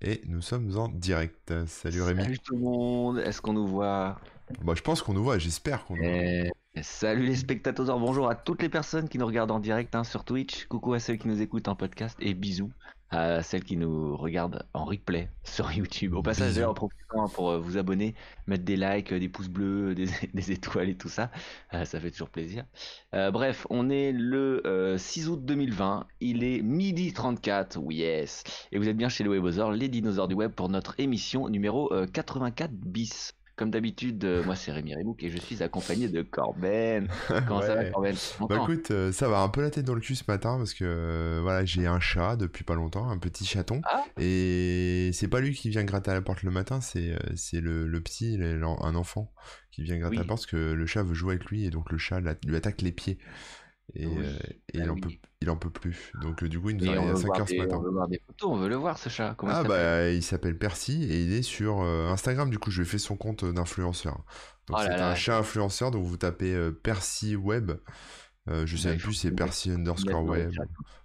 Et nous sommes en direct. Salut Rémi. Salut tout le monde, est-ce qu'on nous voit? Bah, je pense qu'on nous voit, j'espère qu'on nous voit. Eh, Salut les spectateurs, bonjour à toutes les personnes qui nous regardent en direct hein, sur Twitch, coucou à ceux qui nous écoutent en podcast et bisous à celles qui nous regardent en replay sur YouTube. Au passage, d'ailleurs, en profitant pour euh, vous abonner, mettre des likes, euh, des pouces bleus, des, des étoiles et tout ça, Euh, ça fait toujours plaisir. Euh, bref, on est le euh, 6 août 2020, il est midi 34, oui yes, et vous êtes bien chez le Webosaur, les dinosaures du web pour notre émission numéro euh, 84 bis. Comme d'habitude, euh, moi c'est Rémi Rebouk et je suis accompagné de Corben. Comment ça va. Corben? Bah écoute, euh, ça va un peu la tête dans le cul ce matin parce que euh, voilà, j'ai un chat depuis pas longtemps, un petit chaton. Ah. Et c'est pas lui qui vient gratter à la porte le matin, c'est c'est le, le petit, le- un enfant qui vient gratter Oui. à la porte parce que le chat veut jouer avec lui et donc le chat la- lui attaque les pieds. Et, Oui. euh, et il, en peut, il en peut plus. Donc euh, du coup, il nous on à veut, 5 voir heures ce des, matin. on veut voir des photos, on veut le voir ce chat. Comment Ah il bah il s'appelle Percy et il est sur euh, Instagram du coup je lui ai fait son compte d'influenceur. Donc Oh c'est un chat influenceur donc vous tapez Percy Web. Euh, je sais Bah, plus c'est Percy underscore web. chat.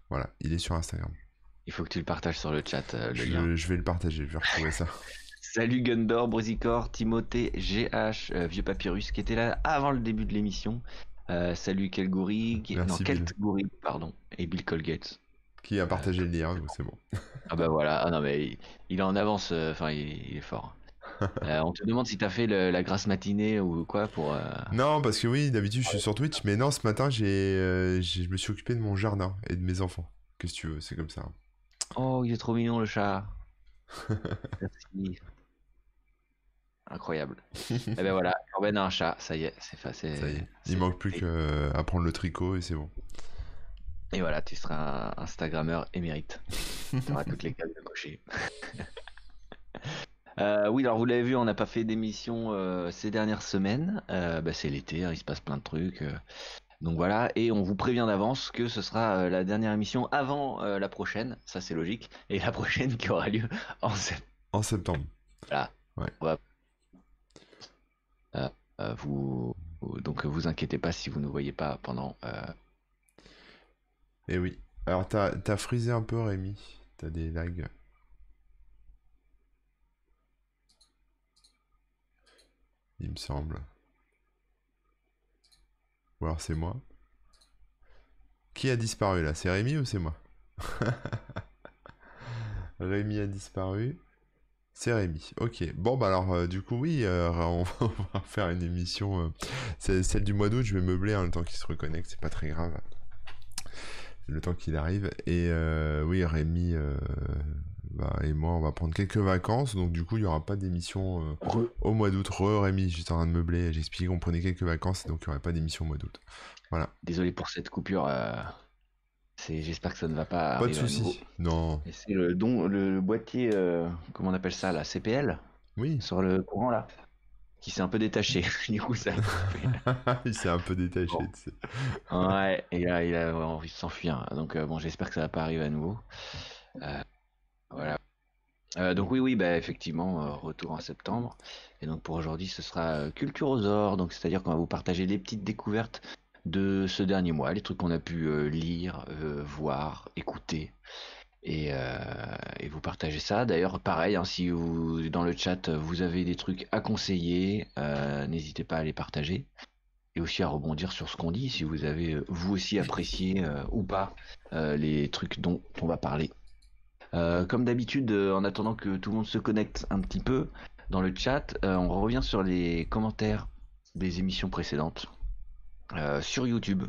Voilà, il est sur Instagram. Il faut que tu le partages sur le chat, euh, le lien. Je, vais le partager, je vais retrouver ça. Salut Gundor, Brusicor, Timothée, GH, euh, Vieux Papyrus qui était là avant le début de l'émission. Euh, salut Kelgouri, non Bill. Keltgouri, pardon, et Bill Colgate. Qui a partagé le lien, donc c'est bon. Ah bah voilà, ah non mais il, il est en avance, euh, enfin il, il est fort. Euh, on te demande si t'as fait le- la grasse matinée ou quoi pour. euh, Non, parce que oui, d'habitude je suis sur Twitch, mais non, ce matin j'ai, euh, je me suis occupé de mon jardin et de mes enfants. Qu'est-ce que tu veux, c'est comme ça. Oh, il est trop mignon le chat. Merci. Incroyable. Et ben voilà, Corben a un chat, ça y est, c'est facile. Ça y est. Il manque plus qu'à apprendre le tricot et c'est bon. Et voilà, tu seras un Instagrammeur émérite. Tu auras toutes les cases de cocher. Euh, oui, alors vous l'avez vu, on n'a pas fait d'émission euh, ces dernières semaines. Euh, bah, c'est l'été, hein, il se passe plein de trucs. donc voilà, et on vous prévient d'avance que ce sera la dernière émission avant la prochaine, ça c'est logique, et la prochaine qui aura lieu en septembre. En septembre. Euh, vous, vous- donc vous inquiétez pas si vous ne voyez pas pendant. euh, Et oui. Alors t'as, t'as frisé un peu Rémi. T'as des lags. Il me semble. Ou alors c'est moi. Qui a disparu là? C'est Rémi ou c'est moi? Rémi a disparu. C'est Rémi. Ok. Bon bah alors euh, du coup oui, euh, on va faire une émission. euh, celle du mois d'août. Je vais meubler hein, le temps qu'il se reconnecte. C'est pas très grave le temps qu'il arrive. Et oui, Rémi bah, et moi, on va prendre quelques vacances. Donc, du coup, il n'y aura pas d'émission au mois d'août. Re, Rémi, j'étais en train de meubler. J'explique qu'on prenait quelques vacances et donc il n'y aurait pas d'émission au mois d'août. Désolé pour cette coupure. Euh, j'espère que ça ne va pas. Pas de soucis. Non. C'est le don, le, boîtier, euh, comment on appelle ça, la CPL Oui. sur le courant là. qui s'est un peu détaché. du coup, ça. il s'est un peu détaché. ouais, et là, il a envie de s'enfuir. Donc, bon, j'espère que ça va pas arriver à nouveau. voilà. donc oui, oui, bah, effectivement, retour en septembre. Et donc pour aujourd'hui, ce sera Culture aux Or. Donc c'est-à-dire qu'on va vous partager les petites découvertes de ce dernier mois, les trucs qu'on a pu euh, lire, euh, voir, écouter. Euh, et, vous partagez ça. D'ailleurs, pareil, hein, si dans le chat vous avez des trucs à conseiller, n'hésitez pas à les partager et aussi à rebondir sur ce qu'on dit si vous avez vous aussi apprécié ou pas les trucs dont on va parler. comme d'habitude, en attendant que tout le monde se connecte un petit peu dans le chat, on revient sur les commentaires des émissions précédentes. Euh, sur YouTube.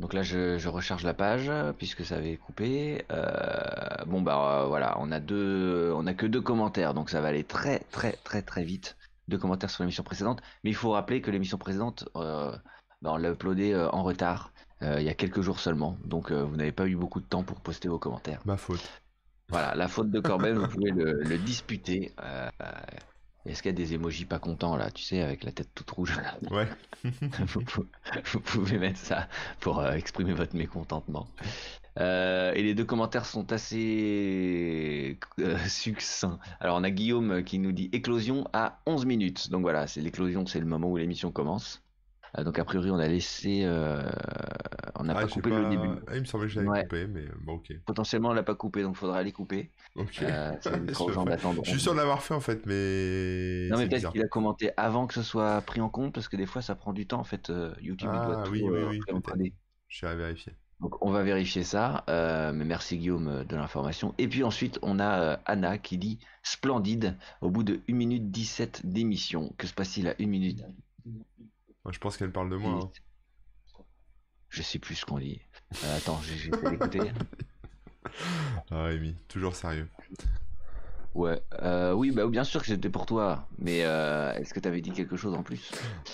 Donc là, je, recharge la page puisque ça avait coupé. Euh, bon bah voilà, on a deux, on a que deux commentaires, donc ça va aller très très très très vite. Deux commentaires sur l'émission précédente, mais il faut rappeler que l'émission précédente, euh, bah, on l'a uploadé en retard, il y a quelques jours seulement, donc vous n'avez pas eu beaucoup de temps pour poster vos commentaires. Ma faute. Voilà, la faute de Corben, vous pouvez le, le disputer. Est-ce qu'il y a des emojis pas contents là, tu sais, avec la tête toute rouge Ouais. vous, pouvez mettre ça pour euh, exprimer votre mécontentement. Euh, et les deux commentaires sont assez euh, succincts. Alors on a Guillaume qui nous dit éclosion à 11 minutes. Donc voilà, c'est l'éclosion, c'est le moment où l'émission commence. Euh, donc a priori on a laissé, euh, on n'a ah, pas coupé le début. Ah, il me semblait que j'avais coupé, mais bon ok. Potentiellement on l'a pas coupé, donc il faudra aller couper. Ok. Euh, je suis sûr de l'avoir fait en fait, mais. Non mais peut-être qu'il a commenté avant que ce soit pris en compte, parce que des fois ça prend du temps en fait. YouTube il doit ah, oui, oui, oui, Je suis à vérifier. Donc on va vérifier ça, mais merci Guillaume de l'information. Et puis ensuite on a Anna qui dit splendide au bout de 1 minute 17 d'émission. Que se passe-t-il à 1 minute? Je pense qu'elle parle de moi. Hein. Je sais plus ce qu'on dit. Euh, attends, j'ai d'écouter. ah, Amy, toujours sérieux. Ouais, euh, oui, bah, bien sûr que c'était pour toi, mais euh, est-ce que tu avais dit quelque chose en plus?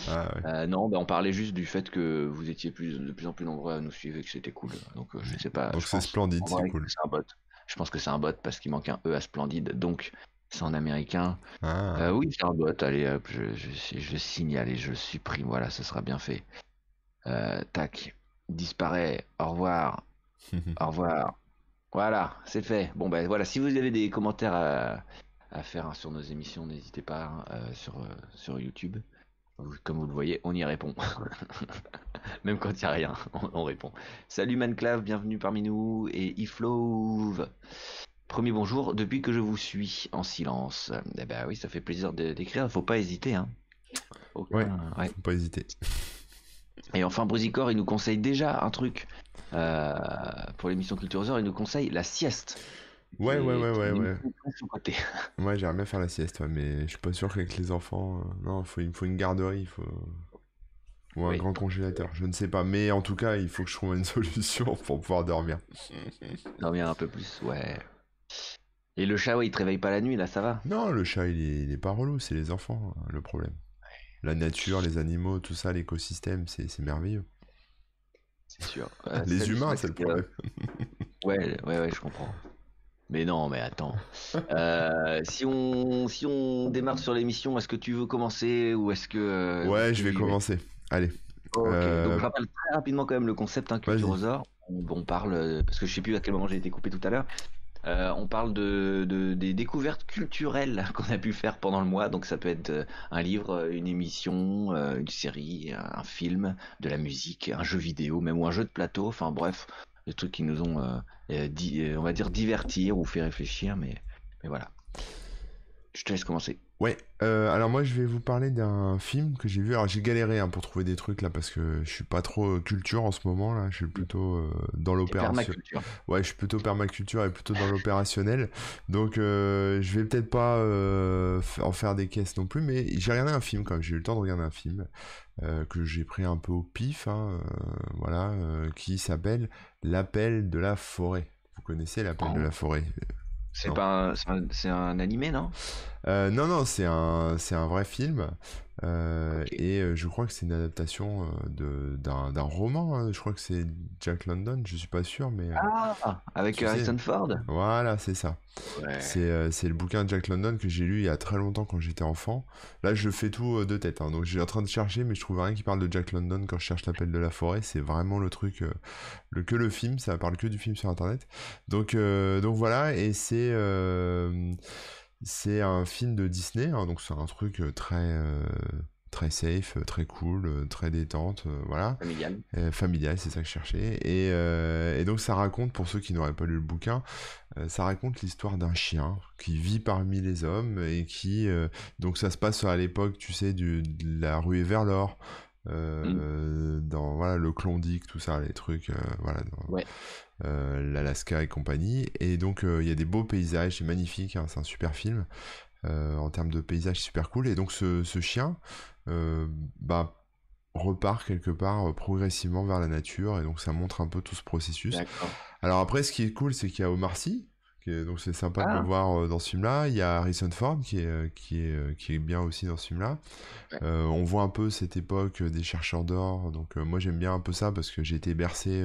Ah, Non, bah, on parlait juste du fait que vous étiez plus, de plus en plus nombreux à nous suivre et que c'était cool. Donc je sais pas. Donc c'est splendide, c'est cool. un bot. Je pense que c'est un bot parce qu'il manque un E à splendide. Donc c'est en américain. Ah. Euh, oui, c'est un bot. Allez, hop, je, je, je, signale et je supprime. Voilà, ce sera bien fait. Euh, tac, disparaît. Au revoir. Au revoir. Voilà, c'est fait. Bon, ben voilà, si vous avez des commentaires à, à faire hein, sur nos émissions, n'hésitez pas hein, euh, sur, sur YouTube. Comme vous le voyez, on y répond. Même quand il n'y a rien, on, on, répond. Salut Manclave, bienvenue parmi nous. Et Iflove. Premier bonjour, depuis que je vous suis en silence. Eh ben oui, ça fait plaisir d'écrire, faut pas hésiter. Hein. ouais, faut pas hésiter. Et enfin, Brusicor, il nous conseille déjà un truc euh, pour l'émission Culture Heures, il nous conseille la sieste. Ouais, ouais, ouais, ouais, ouais. ouais, j'aimerais bien faire la sieste, mais je suis pas sûr qu'avec les enfants, euh, non, faut, il me faut une garderie, il faut ou un grand congélateur, je ne sais pas, mais en tout cas, il faut que je trouve une solution pour pouvoir dormir. Dormir un peu plus, ouais. Et le chat, ouais, il te réveille pas la nuit, là, ça va Non, le chat, il est, pas relou, c'est les enfants, hein, le problème. La nature, les animaux, tout ça, l'écosystème, c'est merveilleux. C'est sûr. les humains, c'est le problème. ouais, ouais, ouais, je comprends. Mais non, mais attends. Euh, si, on, si on démarre sur l'émission, est-ce que tu veux commencer ou est-ce que. Euh, ouais, je vais commencer. Allez. Ok, euh, donc rappelle très rapidement quand même le concept hein, Culturosaur. On, on parle, parce que je sais plus à quel moment j'ai été coupé tout à l'heure. Euh, on parle de, des découvertes culturelles qu'on a pu faire pendant le mois. Donc ça peut être euh, un livre, une émission, euh, une série, un film, de la musique, un jeu vidéo, même ou un jeu de plateau. Enfin bref, des trucs qui nous ont, on va dire, divertir ou fait réfléchir. Mais voilà. Je te laisse commencer. Ouais, euh, alors moi je vais vous parler d'un film que j'ai vu. Alors j'ai galéré hein, pour trouver des trucs là parce que je suis pas trop euh, culture en ce moment là. Je suis plutôt euh, dans l'opération. Ouais, je suis plutôt permaculture et plutôt dans l'opérationnel. Donc je vais peut-être pas en faire des caisses non plus, mais j'ai regardé un film quand même. J'ai eu le temps de regarder un film que j'ai pris un peu au pif, hein, voilà, qui s'appelle L'appel de la forêt. Vous connaissez l'appel de oh. la forêt C'est pas, c'est un, un animé non? Euh, non, non, c'est un, c'est un vrai film. Euh, et euh, je crois que c'est une adaptation de, d'un, d'un roman. hein. Je crois que c'est Jack London, je suis pas sûr, mais Ah, avec sais. Harrison Ford? voilà, c'est ça. Ouais. C'est, c'est le bouquin de Jack London que j'ai lu il y a très longtemps quand j'étais enfant. Là, je fais tout de tête. hein. Donc, je suis en train de chercher, mais je trouve rien qui parle de Jack London quand je cherche l'appel de la forêt. C'est vraiment le truc, le, que le film. Ça parle que du film sur Internet. Donc, euh, donc voilà. Et c'est, euh, c'est un film de Disney. hein. donc, c'est un truc euh, très, euh, très safe, euh, très cool, très détente. euh, voilà. Familial. Euh, familial, c'est ça que je cherchais. Et, et donc ça raconte, pour ceux qui n'auraient pas lu le bouquin, ça raconte l'histoire d'un chien qui vit parmi les hommes et qui... donc ça se passe à l'époque, tu sais, du, de la ruée vers l'or. Euh, dans voilà le Klondike tout ça les trucs euh, voilà dans, Ouais. euh, l'Alaska et compagnie. Et donc il y a des beaux paysages c'est magnifique hein, c'est un super film. En termes de paysages super cool. Et donc ce, ce chien bah repart quelque part progressivement vers la nature. Et donc ça montre un peu tout ce processus. Alors après ce qui est cool c'est qu'il y a Omar Sy donc c'est sympa de Ah. le voir euh, dans ce film-là. Il y a Harrison Ford qui est euh, qui est euh, qui est bien aussi dans ce film-là. Ouais. Euh, on voit un peu cette époque des chercheurs d'or. Donc euh, moi j'aime bien un peu ça parce que j'ai été bercé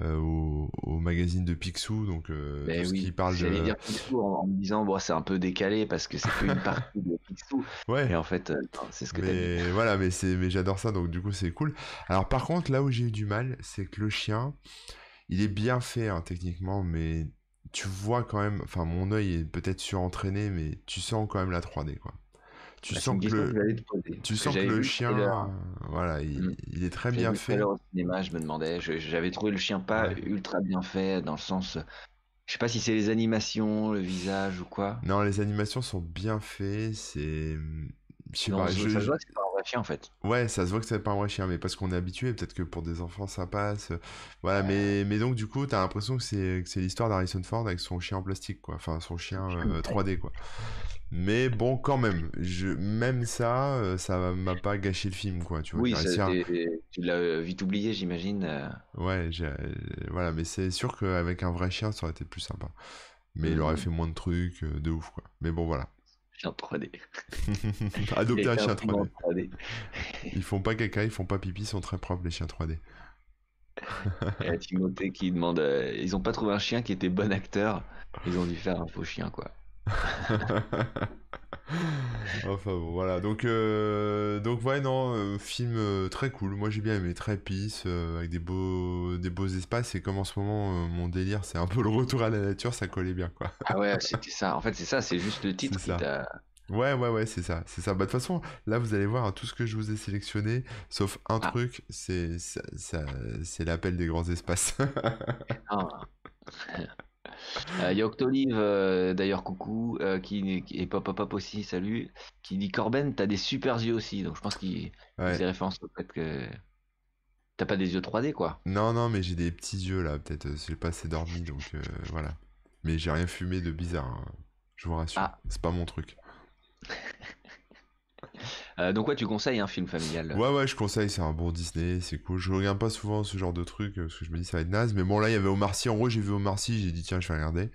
euh, au, au magazine de Picsou donc Ben tout ce qui parle de dire Picsou en, en me disant, bon, c'est un peu décalé parce que c'est qu'une partie de Picsou. ouais Et en fait, c'est ce que dit. Mais voilà, mais c'est, mais j'adore ça, donc du coup c'est cool. Alors par contre, là où j'ai eu du mal, c'est que le chien, il est bien fait hein, techniquement, mais tu vois quand même, enfin mon œil est peut-être surentraîné, mais tu sens quand même la 3D quoi. Tu Bah, sens que le, que tu sens que le chien, voilà, il, Mm. il est très bien fait. au cinéma, je me demandais, j'avais trouvé le chien pas Ouais. ultra bien fait dans le sens, je sais pas si c'est les animations, le visage ou quoi. Non, les animations sont bien faites, c'est, je Non, pas, ça, je- ça se voit que c'est pas un vrai chien en fait. Ouais, ça se voit que c'est pas un vrai chien, mais parce qu'on est habitué, peut-être que pour des enfants ça passe. euh, Voilà, mais, mais donc du coup, t'as l'impression que c'est que c'est l'histoire d'Harrison Ford avec son chien en plastique, quoi. Enfin, son chien euh, 3D, quoi. Mais bon, quand même, je, même ça, euh, ça m'a pas gâché le film, quoi. Tu vois, Oui, ça, à- tu l'as vite oublié, j'imagine. euh. Ouais, j'ai- euh, voilà, mais c'est sûr qu'avec un vrai chien, ça aurait été plus sympa. Mais il aurait Mhm. fait moins de trucs, euh, de ouf, quoi. Mais bon, voilà. Chien 3D. Adopter un chien film en 3D. 3D. Ils font pas caca, ils font pas pipi, ils sont très propres, les chiens 3D. Et à Timothée qui demande, euh, ils ont pas trouvé un chien qui était bon acteur, ils ont dû faire un faux chien quoi. Enfin bon, voilà. Donc, euh, donc ouais, non, euh, film euh, très cool. Moi j'ai bien aimé, très peace, euh, avec des beaux, des beaux espaces. Et comme en ce moment, mon délire, c'est un peu le retour à la nature, ça collait bien, quoi. Ah ouais, c'était ça. En fait, c'est ça, c'est juste le titre qui t'a. Ouais, ouais, ouais, c'est ça, c'est ça. Bah, de toute façon, là, vous allez voir hein, tout ce que je vous ai sélectionné, sauf un Ah. truc, c'est c'est l'appel des grands espaces. Ah. Euh, Il y a Octolive, euh, d'ailleurs, coucou, euh, qui, qui- et Pop Pop aussi, salut, qui dit Corben, t'as des super yeux aussi. Donc je pense qu'il Ouais. faisait référence au fait que t'as pas des yeux 3D quoi. Non, non, mais j'ai des petits yeux là, peut-être, j'ai pas assez dormi, donc euh, voilà. Mais j'ai rien fumé de bizarre, hein, je vous rassure. Ah. C'est pas mon truc. Euh, donc ouais, tu conseilles un film familial. Ouais, ouais, je conseille, c'est un bon Disney, c'est cool. Je regarde pas souvent ce genre de truc, euh, parce que je me dis ça va être naze. Mais bon, là, il y avait Omar Sy. En gros, j'ai vu Omar Sy, j'ai dit tiens, je vais regarder.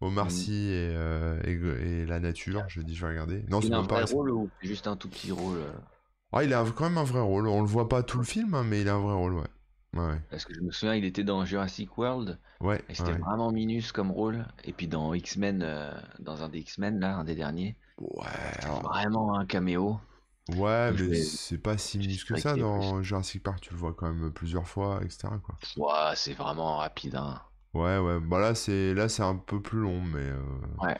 Omar Mhm. Sy et, euh, et, et la nature, je dis je vais regarder. Non, c'est un même pas. vrai rôle ou juste un tout petit rôle Ah, il a quand même un vrai rôle. On le voit pas tout le film, hein, mais il a un vrai rôle, ouais. Ouais, ouais. Parce que je me souviens, il était dans Jurassic World. Ouais, Et c'était ouais. vraiment minus comme rôle. Et puis dans X-Men, euh, dans un des X-Men, là, un des derniers, Ouais, alors- vraiment un caméo. Ouais, mais vais- c'est pas si minus que ça dans Jurassic Park. Tu le vois quand même plusieurs fois, etc. Quoi. Ouah, c'est vraiment rapide. Hein. Ouais, ouais. Bah là, c'est là, c'est un peu plus long, mais. euh, Ouais.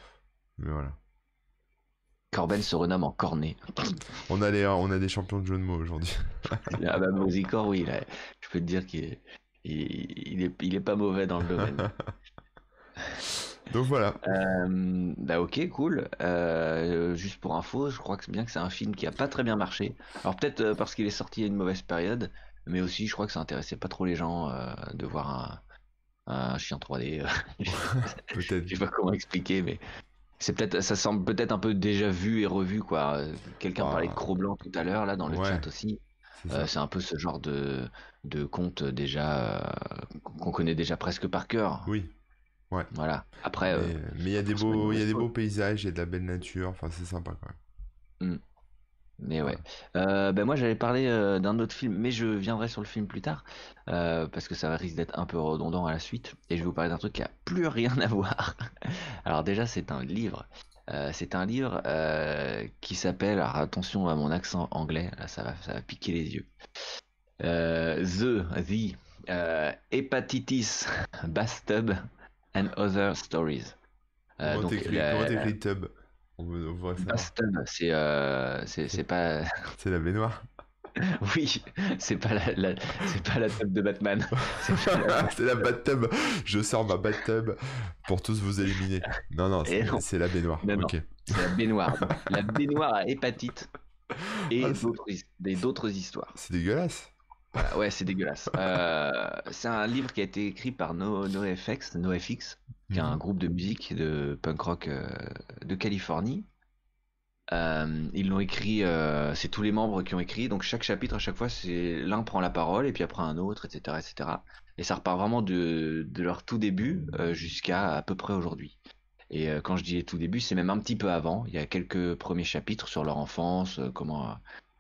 Mais voilà. Corben se renomme en cornet. On a, les, on a des champions de jeu de mots aujourd'hui. ah bah, Mosicor, oui, là, je peux te dire qu'il est, il, il est, il est pas mauvais dans le domaine. Donc voilà. Euh, bah ok, cool. Euh, juste pour info, je crois que c'est bien que c'est un film qui a pas très bien marché. Alors peut-être euh, parce qu'il est sorti à une mauvaise période, mais aussi je crois que ça intéressait pas trop les gens euh, de voir un, un chien 3D. Peut-être. je sais pas comment expliquer, mais c'est peut-être, ça semble peut-être un peu déjà vu et revu quoi. Quelqu'un Ah. parlait de Cro-Blanc tout à l'heure là dans le Ouais. chat aussi. C'est Euh, un peu ce genre de de conte déjà euh, qu'on connaît déjà presque par cœur. Oui. Ouais. Voilà. Après, euh, Mais mais il y a des beaux, il y a des beaux paysages, il y a de la belle nature. Enfin, c'est sympa, quoi. Mais ouais. Euh, ben moi j'allais parler euh, d'un autre film, mais je viendrai sur le film plus tard, euh, parce que ça risque d'être un peu redondant à la suite. Et je vais vous parler d'un truc qui a plus rien à voir. Alors déjà c'est un livre. Euh, c'est un livre euh, qui s'appelle, alors attention à mon accent anglais, là ça va, ça va piquer les yeux. Euh, the, the, euh, Hepatitis, Bathtub and Other Stories. Euh, comment t'écris la- tub? On, on voudrait savoir. Bathtub, c'est euh, c'est c'est pas C'est la baignoire. Oui, c'est pas la, la- c'est pas la tub de Batman. C'est la- la bathtub. Je sors ma bathtub pour tous vous éliminer. Non, non, Eh c'est la baignoire. Non, non. ok. c'est la baignoire. La baignoire à hépatite et Ah, des- d'autres histoires. C'est dégueulasse. Voilà, ouais, c'est dégueulasse. Euh, c'est un livre qui a été écrit par No, NoFX, NoFX, qui est un Mhm. groupe de musique de punk rock euh, de Californie. Euh, ils l'ont écrit, c'est tous les membres qui ont écrit, donc chaque chapitre à chaque fois, c'est l'un prend la parole et puis après un autre, etc., etc. Et ça repart vraiment de, de leur tout début jusqu'à à peu près aujourd'hui. Et quand je dis tout début, c'est même un petit peu avant. Il y a quelques premiers chapitres sur leur enfance, comment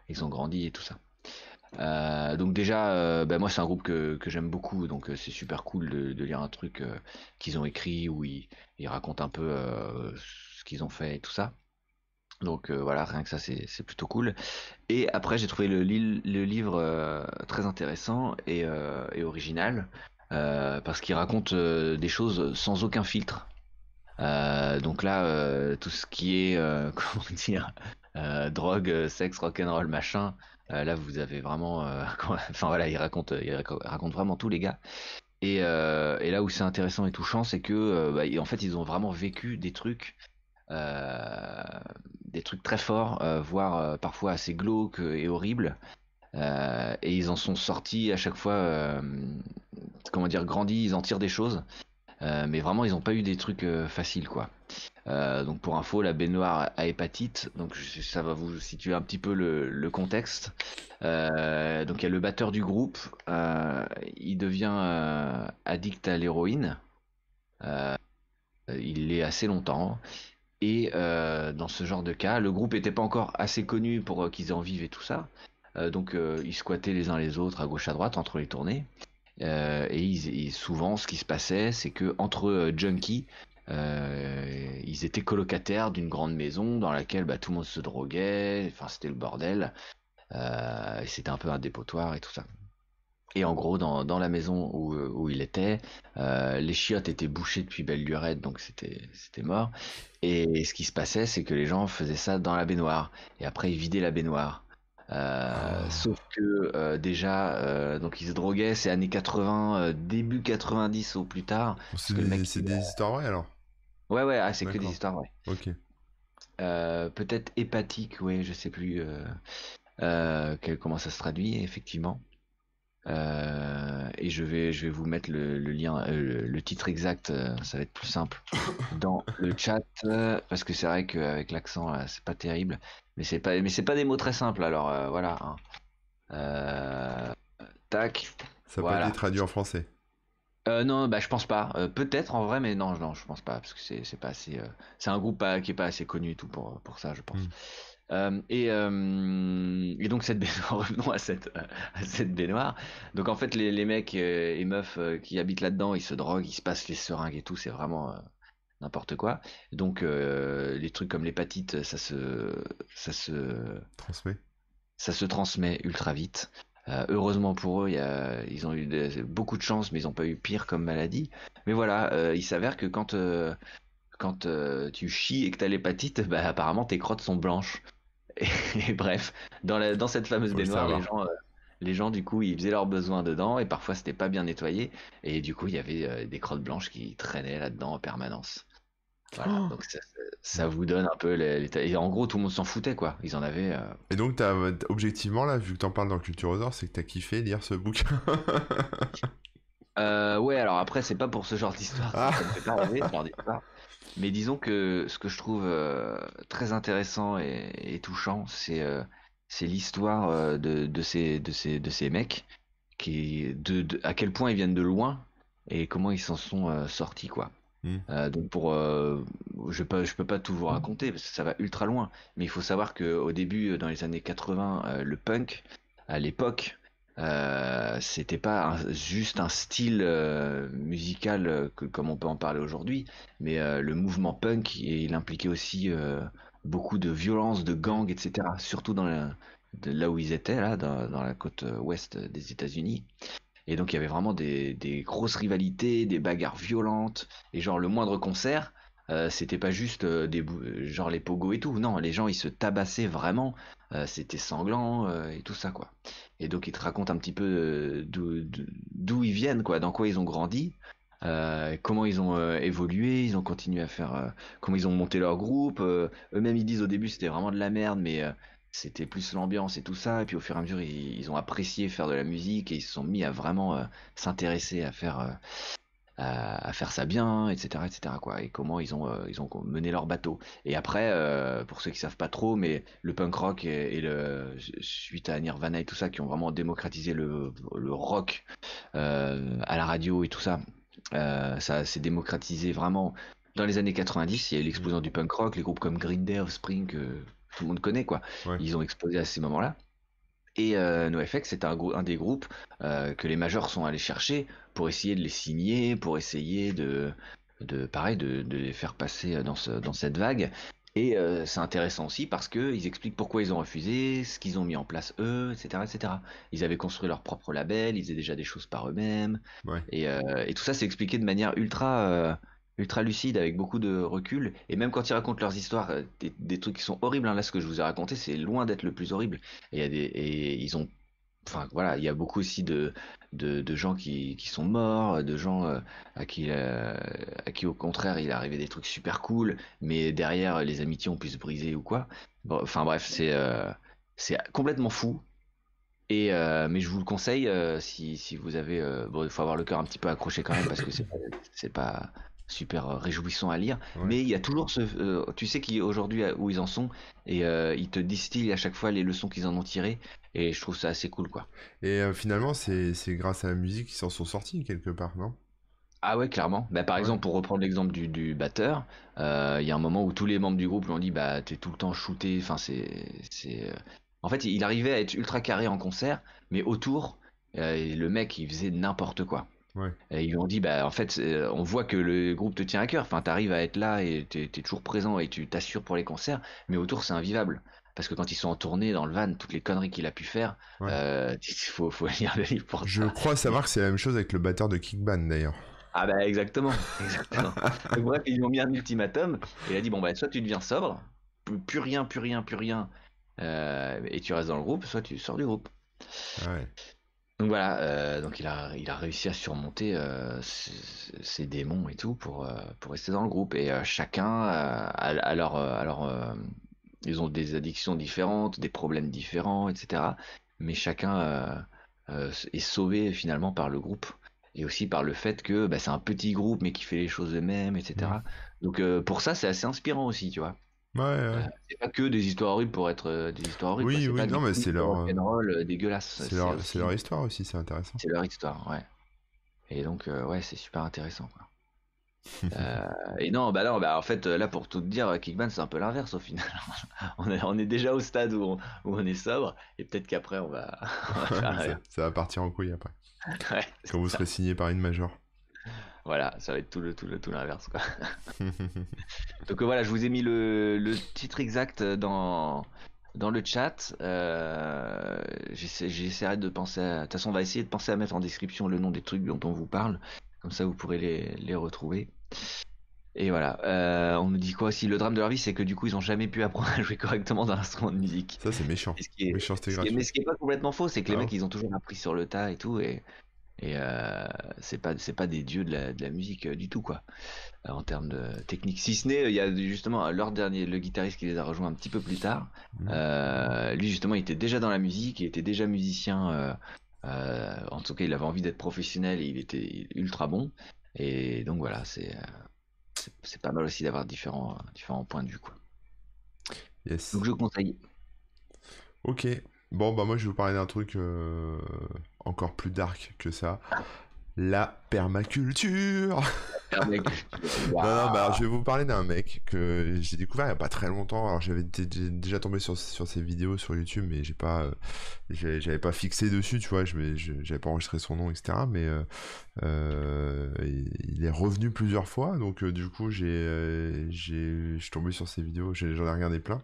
ils ont grandi et tout ça. Euh, donc déjà, euh, ben moi c'est un groupe que, j'aime beaucoup, donc euh, c'est super cool de, lire un truc qu'ils ont écrit où ils, racontent un peu ce qu'ils ont fait et tout ça. Donc voilà, rien que ça c'est plutôt cool. Et après j'ai trouvé le, li- le livre très intéressant et, original parce qu'il raconte des choses sans aucun filtre. Donc là, tout ce qui est, comment dire, drogue, sexe, rock'n'roll, machin, euh, là vous avez vraiment, euh, enfin voilà, il raconte, il raco- raconte vraiment tout les gars. Et, euh, là où c'est intéressant et touchant, c'est que, euh, bah, en fait, ils ont vraiment vécu des trucs, euh, des trucs très forts, euh, voire euh, parfois assez glauques et horribles. Euh, et ils en sont sortis à chaque fois, euh, comment dire, grandis, ils en tirent des choses. Euh, mais vraiment, ils n'ont pas eu des trucs euh, faciles, quoi. Euh, donc pour info, la baignoire à hépatite, donc ça va vous situer un petit peu le, le contexte. Donc il y a le batteur du groupe, il devient addict à l'héroïne. Il l'est assez longtemps. Et dans ce genre de cas, le groupe n'était pas encore assez connu pour qu'ils en vivent et tout ça. Donc ils squattaient les uns les autres à gauche à droite entre les tournées. Euh, et, et souvent, ce qui se passait, c'est que entre euh, junkies, euh, ils étaient colocataires d'une grande maison dans laquelle bah, tout le monde se droguait. Enfin, c'était le bordel. Et c'était un peu un dépotoir et tout ça. Et en gros, dans, la maison où, il était, les chiottes étaient bouchées depuis belle lurette, donc c'était c'était mort. Et ce qui se passait, c'est que les gens faisaient ça dans la baignoire. Et après, ils vidaient la baignoire. Euh. Sauf que euh, déjà, euh, donc ils se droguaient, c'est années 80, euh, début 90 au plus tard. C'est des, mec, c'est il des a- histoires vraies alors? Ouais, ouais, ah, c'est que des histoires, ouais. Ok. Euh, peut-être hépatique, oui, je sais plus quel- comment ça se traduit, effectivement. Euh, et je vais, je vais vous mettre le, le lien, euh, le, titre exact, euh, ça va être plus simple dans le chat, parce que c'est vrai qu'avec l'accent, c'est pas terrible, mais c'est pas, mais c'est pas des mots très simples, alors voilà. hein. Tac. Ça Voilà. pas été traduit en français. Non, bah je pense pas. Peut-être en vrai, mais non, non, je pense pas parce que c'est pas assez. c'est un groupe pas- qui est pas assez connu et tout pour pour ça, je pense. Mm. Euh, et, euh, et donc cette baignoire, revenons à cette à cette baignoire. Donc en fait les, les mecs euh, et meufs qui habitent là-dedans, ils se droguent, ils se passent les seringues et tout, c'est vraiment n'importe quoi. Donc les trucs comme l'hépatite, ça se ça se Transmet. ça se transmet ultra vite. Euh, heureusement pour eux, il y a- ils ont eu beaucoup de chance, mais ils n'ont pas eu pire comme maladie. Mais voilà, euh, il s'avère que quand, euh, quand tu chies et que tu as l'hépatite, bah, apparemment tes crottes sont blanches. Et, et bref, dans, la- dans cette fameuse Faut le baignoire, les gens, euh, les gens, du coup, ils faisaient leurs besoins dedans et parfois c'était pas bien nettoyé. Et du coup, il y avait euh, des crottes blanches qui traînaient là-dedans en permanence. Voilà, Oh. donc ça, vous donne un peu les, les- Et en gros, tout le monde s'en foutait, quoi. Ils en avaient. euh, Et donc, t'as, objectivement, là, vu que t'en parles dans Culturosaure, c'est que t'as kiffé lire ce bouquin. Euh, ouais, alors après, c'est pas pour ce genre d'histoire, ça, Ah. ça me fait pas rêver, ce genre d'histoire. Mais disons que ce que je trouve euh, très intéressant et, et touchant, c'est euh, c'est l'histoire euh, de, de ces, de, ces, de ces mecs, qui, de, de- à quel point ils viennent de loin et comment ils s'en sont sortis, quoi. Euh, donc pour, je peux, je peux pas tout vous raconter parce que ça va ultra loin. Mais il faut savoir que au début, dans les années 80, euh, le punk, à l'époque, euh, c'était pas juste un style euh, musical euh, comme on peut en parler aujourd'hui, mais le mouvement punk, il, impliquait aussi beaucoup de violence, de gangs, etc. Surtout là où ils étaient, là, dans, la côte ouest des États-Unis. Et donc il y avait vraiment des, des grosses rivalités, des bagarres violentes, et genre le moindre concert, c'était pas juste des genre les pogos et tout, non, les gens ils se tabassaient vraiment, c'était sanglant et tout ça quoi. Et donc ils te racontent un petit peu euh, d'où ils viennent quoi, dans quoi ils ont grandi, euh, comment ils ont euh, évolué, ils ont continué à faire, euh, comment ils ont monté leur groupe. euh, eux-mêmes ils disent au début c'était vraiment de la merde, mais c'était plus l'ambiance et tout ça. Et puis au fur et à mesure ils, ils ont apprécié faire de la musique et ils se sont mis à vraiment s'intéresser à faire, à, à faire ça bien, etc., etc. Quoi. Et comment ils ont, euh, ils ont mené leur bateau. Et après, euh, pour ceux qui savent pas trop, mais le punk rock et, et le suite à Nirvana et tout ça qui ont vraiment démocratisé le, le rock euh, à la radio et tout ça. Ça s'est démocratisé vraiment dans les années 90. Il y a eu l'explosion du punk rock, les groupes comme Green Day, Offspring, que tout le monde connaît, quoi. Ouais. Ils ont explosé à ces moments-là. Et euh, NoFX, c'est un, des groupes euh, que les majors sont allés chercher pour essayer de les signer, pour essayer de, de pareil, de, de les faire passer dans, ce, dans cette vague. Et euh, c'est intéressant aussi parce qu'ils expliquent pourquoi ils ont refusé, ce qu'ils ont mis en place eux, etc., etc. Ils avaient construit leur propre label, ils faisaient déjà des choses par eux-mêmes. Ouais. Et, et tout ça, c'est expliqué de manière ultra, ultra lucide, avec beaucoup de recul. Et même quand ils racontent leurs histoires, euh, des, trucs qui sont horribles, hein, là, ce que je vous ai raconté, c'est loin d'être le plus horrible. Et, y a des, ils ont. Enfin, voilà, il y a beaucoup aussi de, de, gens qui, qui sont morts, de gens euh, à, qui, euh, à qui, au contraire, il est arrivé des trucs super cool, mais derrière, les amitiés ont pu se briser ou quoi. Enfin, bref, c'est complètement fou. Et mais je vous le conseille si, si vous avez bon il faut avoir le cœur un petit peu accroché quand même parce que c'est pas super euh, réjouissant à lire. Ouais. mais il y a toujours ce euh, tu sais qu'aujourd'hui où ils en sont et euh, ils te distillent à chaque fois les leçons qu'ils en ont tirées et je trouve ça assez cool quoi. Et euh, finalement, c'est grâce à la musique qu'ils s'en sont sortis quelque part, non? Ah ouais clairement. Bah, par Ouais. exemple pour reprendre l'exemple du, du batteur euh, il y a un moment où tous les membres du groupe lui ont dit bah t'es tout le temps shooté enfin c'est c'est en fait il arrivait à être ultra carré en concert mais autour euh, le mec il faisait n'importe quoi Ouais. Et ils lui ont dit, bah, en fait, euh, on voit que le groupe te tient à cœur. Enfin, t'arrives à être là et t'es, toujours présent et tu t'assures pour les concerts, mais autour, c'est invivable. Parce que quand ils sont en tournée dans le van, toutes les conneries qu'il a pu faire, Ouais. euh, il faut, faut lire le livre pour Je ça. crois savoir que c'est la même chose avec le batteur de Kickban d'ailleurs. Ah bah exactement, exactement. Donc, bref, ils lui ont mis un ultimatum et il a dit, bon bah, soit tu deviens sobre, plus, plus rien, plus rien, plus rien, euh, et tu restes dans le groupe, soit tu sors du groupe. Ah ouais. Donc voilà, euh, donc il a, il a réussi à surmonter euh, ses, ses démons et tout pour, euh, pour rester dans le groupe. Et euh, chacun, euh, a, a leur, euh, a leur, euh, ils ont des addictions différentes, des problèmes différents, etc. Mais chacun euh, euh, est sauvé finalement par le groupe et aussi par le fait que bah, c'est un petit groupe mais qui fait les choses eux-mêmes, etc. Mm. Donc euh, pour ça, c'est assez inspirant aussi, tu vois. Ouais, ouais. C'est pas que des histoires horribles pour être euh, des histoires horribles. Oui, oui, non, mais tout c'est leur- euh, dégueulasse. C'est leur, aussi- c'est leur histoire aussi, c'est intéressant. c'est leur histoire, ouais. Et donc, euh, ouais, c'est super intéressant, quoi. Euh, et non, bah non, bah en fait, là, pour tout te dire, Kickban, c'est un peu l'inverse au final. on, est, on est déjà au stade où on, où on est sobre, et peut-être qu'après, on va. on va faire ça, ça va partir en couille après. Ouais, Quand vous ça. serez signé par une major. Voilà, ça va être tout le tout le tout l'inverse, quoi. Donc euh, voilà, je vous ai mis le, le titre exact dans, dans le chat. Euh, j'essa- J'essaierai de penser à... De toute façon, on va essayer de penser à mettre en description le nom des trucs dont on vous parle. Comme ça, vous pourrez les, les retrouver. Et voilà. Euh, on nous dit quoi aussi? Le drame de leur vie, c'est que du coup, ils ont jamais pu apprendre à jouer correctement d'un instrument de musique. ça, c'est méchant. Ce qui est- Méchanceté ce qui est- gratuite. mais ce qui est pas complètement faux, c'est que les Ah mecs, ils ont toujours appris sur le tas et tout. Et, et euh, c'est pas, c'est pas des dieux de la, de la musique euh, du tout, quoi. Euh, en termes de technique. Si ce n'est, il y a justement leur dernier, le guitariste qui les a rejoints un petit peu plus tard. Euh, lui, justement, il était déjà dans la musique, il était déjà musicien. euh, euh, en tout cas, il avait envie d'être professionnel et il était ultra bon. Et donc voilà, c'est euh, c'est- c'est pas mal aussi d'avoir différents, différents points de vue, quoi. Yes. Donc je conseille. Ok. Bon, bah moi, je vais vous parler d'un truc euh, encore plus dark que ça. La permaculture. Non, non, bah, je vais vous parler d'un mec que j'ai découvert il y a pas très longtemps. Alors j'avais déjà tombé sur, sur ses vidéos sur YouTube, mais j'ai pas, euh, j'avais pas fixé dessus, tu vois. Je j'avais pas enregistré son nom, etc. Mais euh, euh, il est revenu plusieurs fois, donc du coup j'ai, j'ai, je suis tombé sur ses vidéos, j'en ai regardé plein.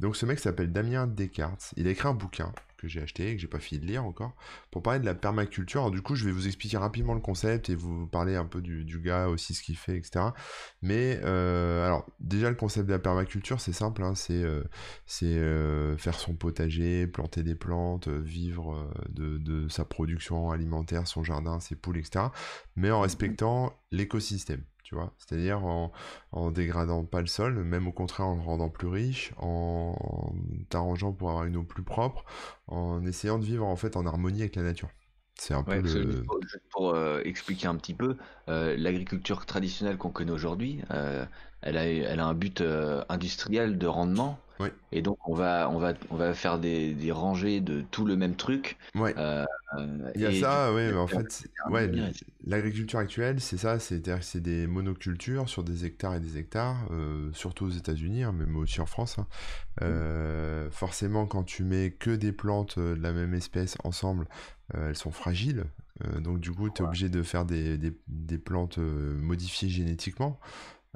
Donc ce mec s'appelle Damien Descartes. Il a écrit un bouquin que j'ai acheté et que j'ai pas fini de lire encore pour parler de la permaculture. Alors, du coup, je vais vous expliquer rapidement le concept et vous parler un peu du, gars aussi, ce qu'il fait, etc. Mais euh, alors, déjà, le concept de la permaculture, c'est simple, hein, c'est euh, euh, faire son potager, planter des plantes, vivre de, de, sa production alimentaire, son jardin, ses poules, etc. Mais en respectant l'écosystème tu vois. C'est-à-dire en, en dégradant pas le sol, même au contraire en le rendant plus riche, en, t'arrangeant pour avoir une eau plus propre, en essayant de vivre en fait en harmonie avec la nature. C'est un peu le... pour, euh, expliquer un petit peu, euh, l'agriculture traditionnelle qu'on connaît aujourd'hui, euh, elle, a, elle a un but industriel de rendement. Et donc on va, on va, on va faire des, des rangées de tout le même truc. Ouais. Il y a ça, oui, mais en fait, ouais, l'agriculture actuelle, c'est ça, c'est des monocultures sur des hectares et des hectares, surtout aux États-Unis, hein, mais aussi en France. Hein. Mmh. Forcément, quand tu mets que des plantes de la même espèce ensemble, elles sont fragiles. donc du coup, tu es obligé de faire des, des, des plantes modifiées génétiquement.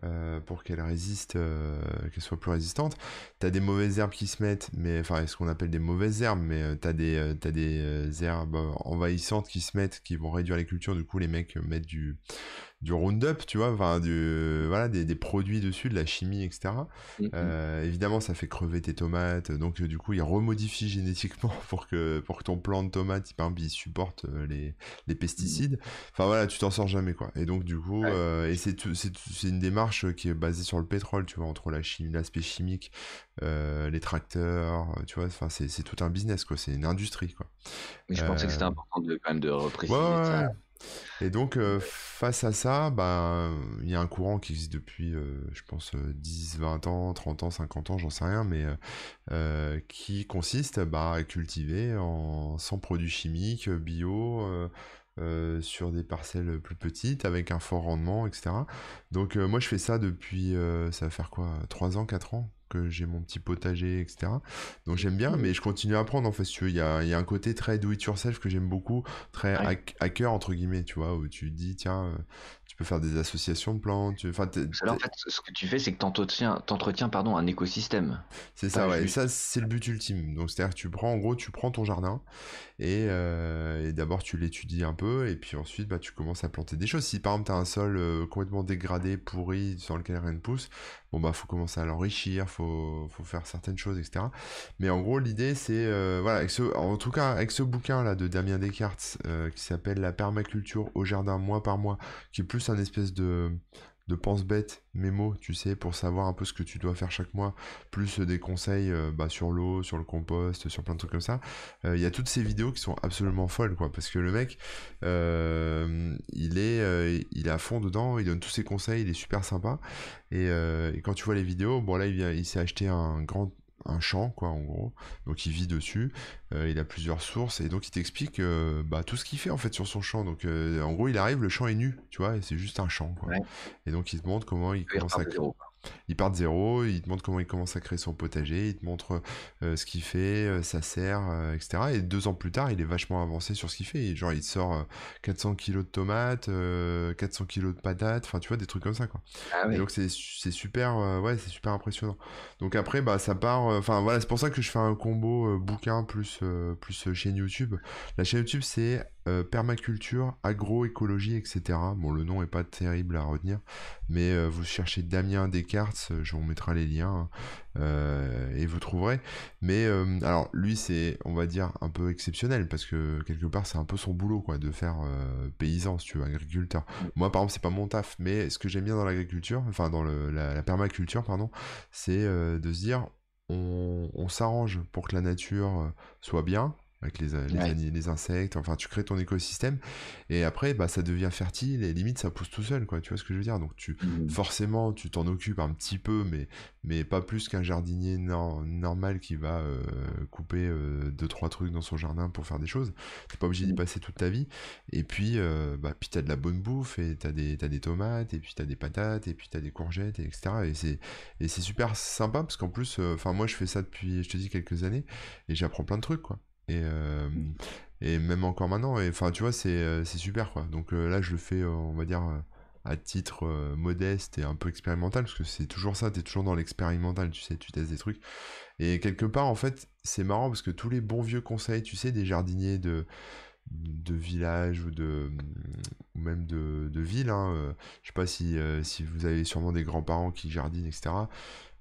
Euh, pour qu'elle résiste, euh, qu'elle soit plus résistante. T'as des mauvaises herbes qui se mettent, mais enfin, ce qu'on appelle des mauvaises herbes, mais euh, t'as des, as des herbes envahissantes qui se mettent, qui vont réduire les cultures. Du coup, les mecs mettent du, du Roundup, tu vois, enfin, du, voilà, des, des, produits dessus, de la chimie, etc. Mm-hmm. Euh, évidemment, ça fait crever tes tomates, donc du coup, ils remodifient génétiquement pour que, pour que ton plant de tomate, par exemple, il supporte euh, les, les pesticides. Mm. Enfin voilà, tu t'en sors jamais, quoi. Et donc, du coup, euh, et c'est, une démarche qui est basée sur le pétrole, tu vois, entre la chimie, l'aspect chimique, les tracteurs, tu vois, enfin, c'est, tout un business, quoi. C'est une industrie, quoi. Mais je pensais que c'était important de, quand même de repréciser ça. Et donc, euh, face à ça, bah, il y a un courant qui existe depuis, euh, je pense, 10, 20 ans, 30 ans, 50 ans, j'en sais rien, mais euh, qui consiste bah, à cultiver en, sans produits chimiques, bio, sur des parcelles plus petites, avec un fort rendement, etc. Donc, moi, je fais ça depuis, ça va faire quoi, 3 ans, 4 ans? Que j'ai mon petit potager, etc. Donc j'aime bien, mais je continue à apprendre en fait. il y a, y a, un côté très do it yourself que j'aime beaucoup, très hacker entre guillemets, tu vois, où tu dis tiens, euh, tu peux faire des associations de plantes. Enfin, en fait, ce que tu fais, c'est que tu entretiens, pardon, un écosystème. C'est ça, ouais. Et ça, c'est le but ultime. Donc c'est-à-dire que tu prends, en gros, tu prends ton jardin et, euh, et d'abord tu l'étudies un peu et puis ensuite bah, tu commences à planter des choses. Si par exemple tu as un sol euh, complètement dégradé, pourri, sur lequel rien ne pousse, bon bah faut commencer à l'enrichir, faut, faut faire certaines choses, etc. Mais en gros l'idée c'est euh, voilà, avec ce, en tout cas avec ce bouquin là de Damien Descartes qui s'appelle La permaculture au jardin mois par mois, qui est plus un espèce de de pense-bête mémo, tu sais, pour savoir un peu ce que tu dois faire chaque mois, plus des conseils euh, bah, sur l'eau, sur le compost, sur plein de trucs comme ça. Euh, il y a toutes ces vidéos qui sont absolument folles, quoi, parce que le mec, euh, il est, il est à fond dedans, il donne tous ses conseils, il est super sympa. Et, et quand tu vois les vidéos, bon là, il, il s'est acheté un grand un champ, quoi, en gros. Donc il vit dessus, euh, il a plusieurs sources, et donc il t'explique euh, bah, tout ce qu'il fait en fait sur son champ. Donc euh, en gros, il arrive, le champ est nu, tu vois, et c'est juste un champ, quoi. Et donc il te montre comment il, commence à il part de zéro, il te montre comment il commence à créer son potager, il te montre euh, ce qu'il fait, euh, sa serre, euh, etc. Et deux ans plus tard, il est vachement avancé sur ce qu'il fait. genre, il sort 400 kilos de tomates, 400 kilos de patates, enfin, tu vois, des trucs comme ça, quoi. Ah donc, c'est super, ouais, c'est super impressionnant. Donc, après, bah, ça part, enfin, voilà, c'est pour ça que je fais un combo bouquin plus, plus chaîne YouTube. La chaîne YouTube, c'est euh, permaculture, agroécologie, etc. Bon, le nom est pas terrible à retenir, mais euh, vous cherchez Damien Descartes, euh, je vous mettrai les liens et vous trouverez. Mais alors, lui, c'est, on va dire, un peu exceptionnel parce que quelque part, c'est un peu son boulot, quoi, de faire paysan, si tu veux, agriculteur. Moi, par exemple, c'est pas mon taf, mais ce que j'aime bien dans l'agriculture, enfin, dans la, permaculture, pardon, c'est de se dire, on s'arrange pour que la nature soit bien, avec les, les, les, insectes, enfin tu crées ton écosystème et après bah ça devient fertile et limite ça pousse tout seul quoi, tu vois ce que je veux dire? Donc tu mmh. forcément tu t'en occupes un petit peu mais mais pas plus qu'un jardinier normal qui va euh, couper euh, deux trois trucs dans son jardin pour faire des choses. T'es pas obligé d'y mmh. passer toute ta vie et puis euh, bah puis t'as de la bonne bouffe et t'as des as des tomates et puis t'as des patates et puis t'as des courgettes et etc et c'est et c'est super sympa parce qu'en plus enfin moi je fais ça depuis je te dis quelques années et j'apprends plein de trucs quoi. Et, euh, et même encore maintenant, enfin tu vois, c'est euh, super quoi. Donc euh, là, je le fais, on va dire, à titre modeste et un peu expérimental, parce que c'est toujours ça, tu es toujours dans l'expérimental, tu sais, tu testes des trucs. Et quelque part, en fait, c'est marrant parce que tous les bons vieux conseils, tu sais, des jardiniers de, de village ou de ou même de, de ville, hein, je sais pas si, si vous avez sûrement des grands-parents qui jardinent, etc.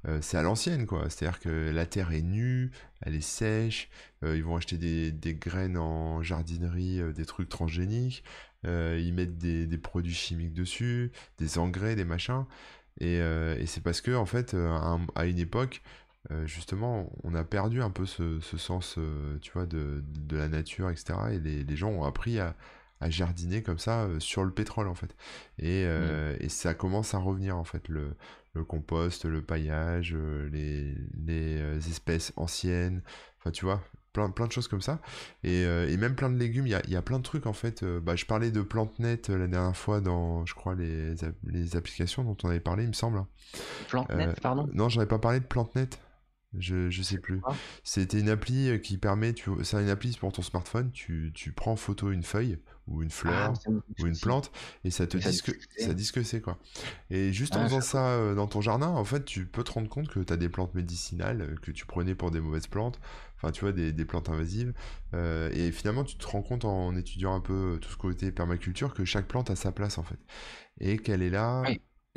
Euh, c'est à l'ancienne, quoi. C'est-à-dire que la terre est nue, elle est sèche, euh, ils vont acheter des, graines en jardinerie, euh, des trucs transgéniques, ils mettent des, produits chimiques dessus, des engrais, des machins. Et, c'est parce que, en fait, à, une époque, justement, on a perdu un peu ce, sens, tu vois, de, la nature, etc. Et les, gens ont appris à, jardiner comme ça sur le pétrole, en fait. Et, mmh. et ça commence à revenir, en fait. Le, le compost, le paillage, euh, les, les euh, espèces anciennes, enfin tu vois, plein, plein de choses comme ça. Et, euh, et même plein de légumes, il y a, y a, plein de trucs en fait. bah, je parlais de PlanteNet la dernière fois dans, je crois, les, les applications dont on avait parlé, il me semble. PlanteNet, pardon Non, j'en avais pas parlé de PlanteNet. Je, je sais plus. C'était une appli qui permet, tu, c'est une appli pour ton smartphone, tu, tu prends en photo une feuille ou une fleur ah, ou une plante et ça te dit, que, ça dit ce que c'est quoi. Et juste en ah, faisant ça euh, dans ton jardin, en fait, tu peux te rendre compte que tu as des plantes médicinales euh, que tu prenais pour des mauvaises plantes, enfin tu vois, des, des plantes invasives. Euh, et finalement, tu te rends compte en, étudiant un peu tout ce côté permaculture que chaque plante a sa place en fait. Et qu'elle est là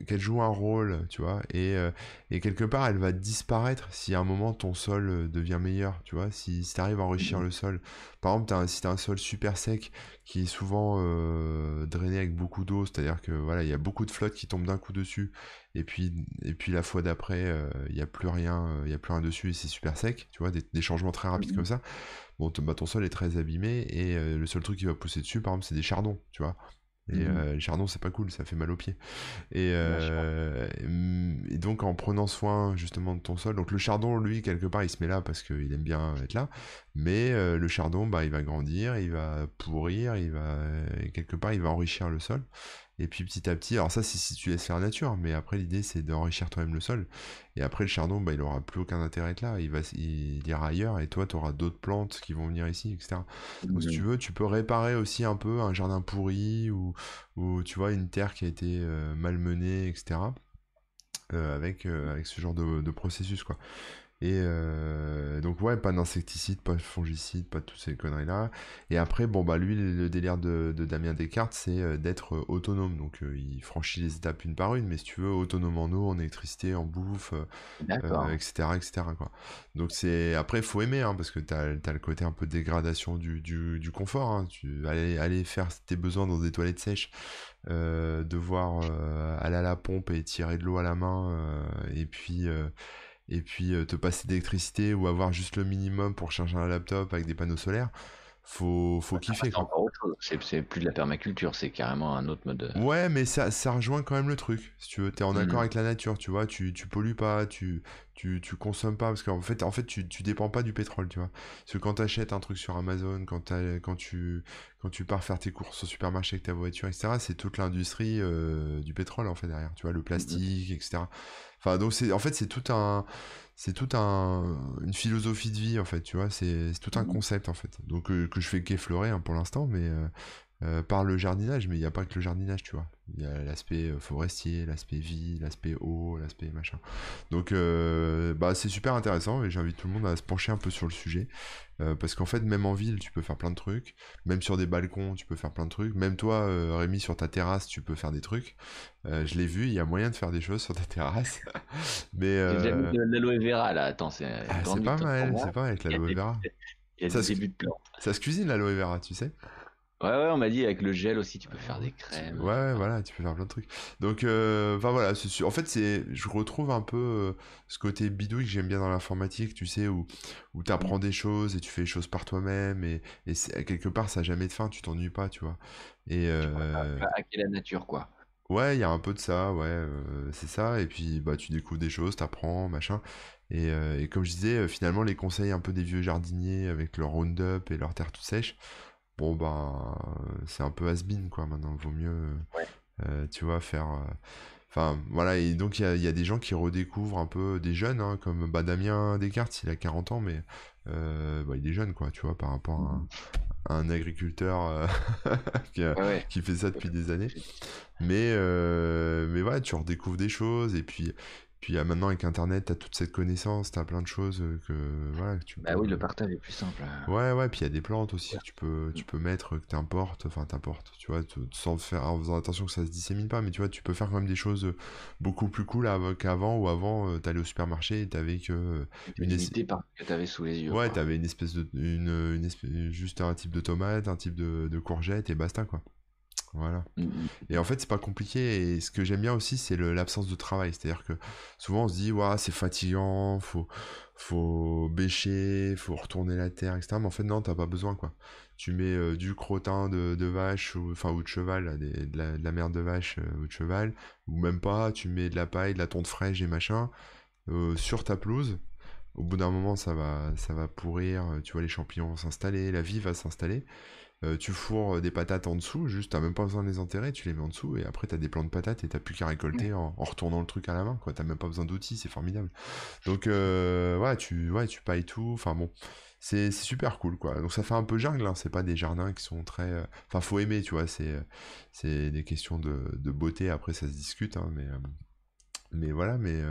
qu'elle joue un rôle, tu vois, et, euh, et, quelque part elle va disparaître si à un moment ton sol euh, devient meilleur, tu vois, si, si tu arrives à enrichir mmh le sol. Par exemple, as si tu as un sol super sec qui est souvent euh, drainé avec beaucoup d'eau, c'est-à-dire que voilà, il y a beaucoup de flotte qui tombe d'un coup dessus, et puis, et puis la fois d'après, il n'y a plus rien, il y a plus rien dessus et c'est super sec, tu vois, des, changements très rapides mmh comme ça. Bon, bah, ton sol est très abîmé et le seul truc qui va pousser dessus, par exemple, c'est des chardons, tu vois. Et mmh euh, les chardons, c'est pas cool, ça fait mal aux pieds. Et, euh, et, donc, en prenant soin justement de ton sol, donc le chardon, lui, quelque part, il se met là parce qu'il aime bien être là. Mais euh, le chardon, bah, il va grandir, il va pourrir, il va quelque part, il va enrichir le sol. Et puis petit à petit, alors ça c'est si tu laisses faire la nature, mais après l'idée c'est d'enrichir toi-même le sol. Et après le chardon, bah, il aura plus aucun intérêt à être là, il, va, il ira ailleurs et toi tu auras d'autres plantes qui vont venir ici, etc. Donc si tu veux, tu peux réparer aussi un peu un jardin pourri ou, ou tu vois une terre qui a été euh, malmenée, etc. Euh, avec, avec ce genre de, de processus quoi. Et euh, donc ouais, pas d'insecticide, pas de fongicide, pas de toutes ces conneries-là. Et après, bon bah lui, le délire de, Damien Descartes, c'est euh, d'être euh, autonome. Donc il franchit les étapes une par une, mais si tu veux, autonome en eau, en électricité, en bouffe, etc., etc. Quoi. Donc c'est après, faut aimer, hein, parce que t'as as le côté un peu dégradation du, du, confort. Hein. Tu aller, aller faire tes besoins dans des toilettes sèches. devoir aller à la pompe et tirer de l'eau à la main et puis et puis euh, te passer d'électricité ou avoir juste le minimum pour charger un laptop avec des panneaux solaires, faut, faut kiffer. C'est plus de la permaculture, c'est carrément un autre mode. Ouais, mais ça, ça rejoint quand même le truc. Si tu veux, t'es en accord mmh. avec la nature, tu vois, tu, tu pollues pas, tu, tu, tu consommes pas, parce qu'en fait, en fait tu, tu dépends pas du pétrole, tu vois. Parce que quand t'achètes un truc sur Amazon, quand, quand, tu, quand tu pars faire tes courses au supermarché avec ta voiture, etc., c'est toute l'industrie euh, du pétrole, en fait, derrière, tu vois, le mmh plastique, etc. Enfin, donc c'est, en fait, c'est tout un, c'est tout un, une philosophie de vie, en fait, tu vois, c'est, tout un mmh concept, en fait. Donc, euh, que je fais qu'effleurer hein, pour l'instant, mais euh, euh, par le jardinage, mais il n'y a pas que le jardinage, tu vois. Il y a l'aspect forestier, l'aspect vie, l'aspect eau, l'aspect machin. Donc, bah, c'est super intéressant et j'invite tout le monde à se pencher un peu sur le sujet. Euh, parce qu'en fait, même en ville, tu peux faire plein de trucs. Même sur des balcons, tu peux faire plein de trucs. Même toi, euh, Rémi, sur ta terrasse, tu peux faire des trucs. Euh, je l'ai vu, il y a moyen de faire des choses sur ta terrasse. Mais l'aloe vera là, attends, c'est ah, pas mal, c'est pas mal avec l'aloe vera. Ça, se... ça se cuisine l'aloe vera, tu sais Ouais, ouais, on m'a dit avec le gel aussi, tu peux faire des crèmes. Ouais, ouais, voilà, tu peux faire plein de trucs. Donc, euh, enfin voilà, c'est. En fait, c'est, je retrouve un peu euh, ce côté bidouille que j'aime bien dans l'informatique, tu sais, où, où tu apprends des choses et tu fais les choses par toi-même et, et quelque part, ça n'a jamais de fin, tu t'ennuies pas, tu vois. Et euh, Hacker la nature, quoi. ouais, il y a un peu de ça, ouais, euh, c'est ça. Et puis, bah, tu découvres des choses, t'apprends, machin. Et, euh, et comme je disais, euh, finalement, les conseils un peu des vieux jardiniers avec leur Roundup et leur terre tout sèche, bon, ben, c'est un peu has-been, quoi, maintenant. Vaut mieux. Ouais. Euh, tu vois, faire. euh, Enfin, voilà, et donc il y a, il y a des gens qui redécouvrent un peu des jeunes, hein, comme bah, Damien Descartes, il a 40 ans, mais euh, bah, il est jeune, quoi, tu vois, par rapport à un, à un agriculteur euh, qui, a- Ouais, ouais. qui fait ça depuis des années. Mais, euh, mais voilà, tu redécouvres des choses, et puis, puis ah, maintenant avec Internet, tu as toute cette connaissance, tu as plein de choses euh, que, voilà, que tu Bah peux. oui, le partage est plus simple. Ouais, ouais, puis il y a des plantes aussi que tu peux, tu peux mettre, que t'importes, enfin t'importes, tu vois, sans faire, en faisant attention que ça se dissémine pas, mais tu vois, tu peux faire quand même des choses euh, beaucoup plus cool av- qu'avant, où avant, euh, t'allais au supermarché et t'avais que euh, une, es- par que tu avais sous les yeux. ouais, t'avais une espèce de, une, une espèce, juste un type de tomate, un type de, de courgette et basta, quoi. Voilà. Mm, mm. Et en fait, c'est pas compliqué. Et ce que j'aime bien aussi, c'est le- l'absence de travail. C'est-à-dire que souvent, on se dit, ouais, c'est fatigant, faut, faut bêcher, faut retourner la terre, etc. Mais en fait, non, t'as pas besoin, quoi. Tu mets euh, du crottin de, de vache, ou, enfin, ou de cheval, là, des- de, la, de la merde de vache euh, ou de cheval, ou même pas, tu mets de la paille, de la tonte fraîche et machin, euh, sur ta pelouse. Au bout d'un moment, ça va, ça va pourrir, tu vois, les champignons vont s'installer, la vie va s'installer. Euh, tu fourres euh, des patates en dessous, juste t'as même pas besoin de les enterrer, tu les mets en dessous et après t'as des plants de patates et t'as plus qu'à récolter en, en retournant le truc à la main, quoi. T'as même pas besoin d'outils, c'est formidable. Donc euh, ouais, tu, ouais, tu pailles tout, enfin bon, c'est c'est super cool, quoi. Donc ça fait un peu jungle, hein. C'est pas des jardins qui sont très, euh, enfin faut aimer, tu vois. C'est c'est des questions de, de beauté. Après ça se discute, hein, mais mais voilà, mais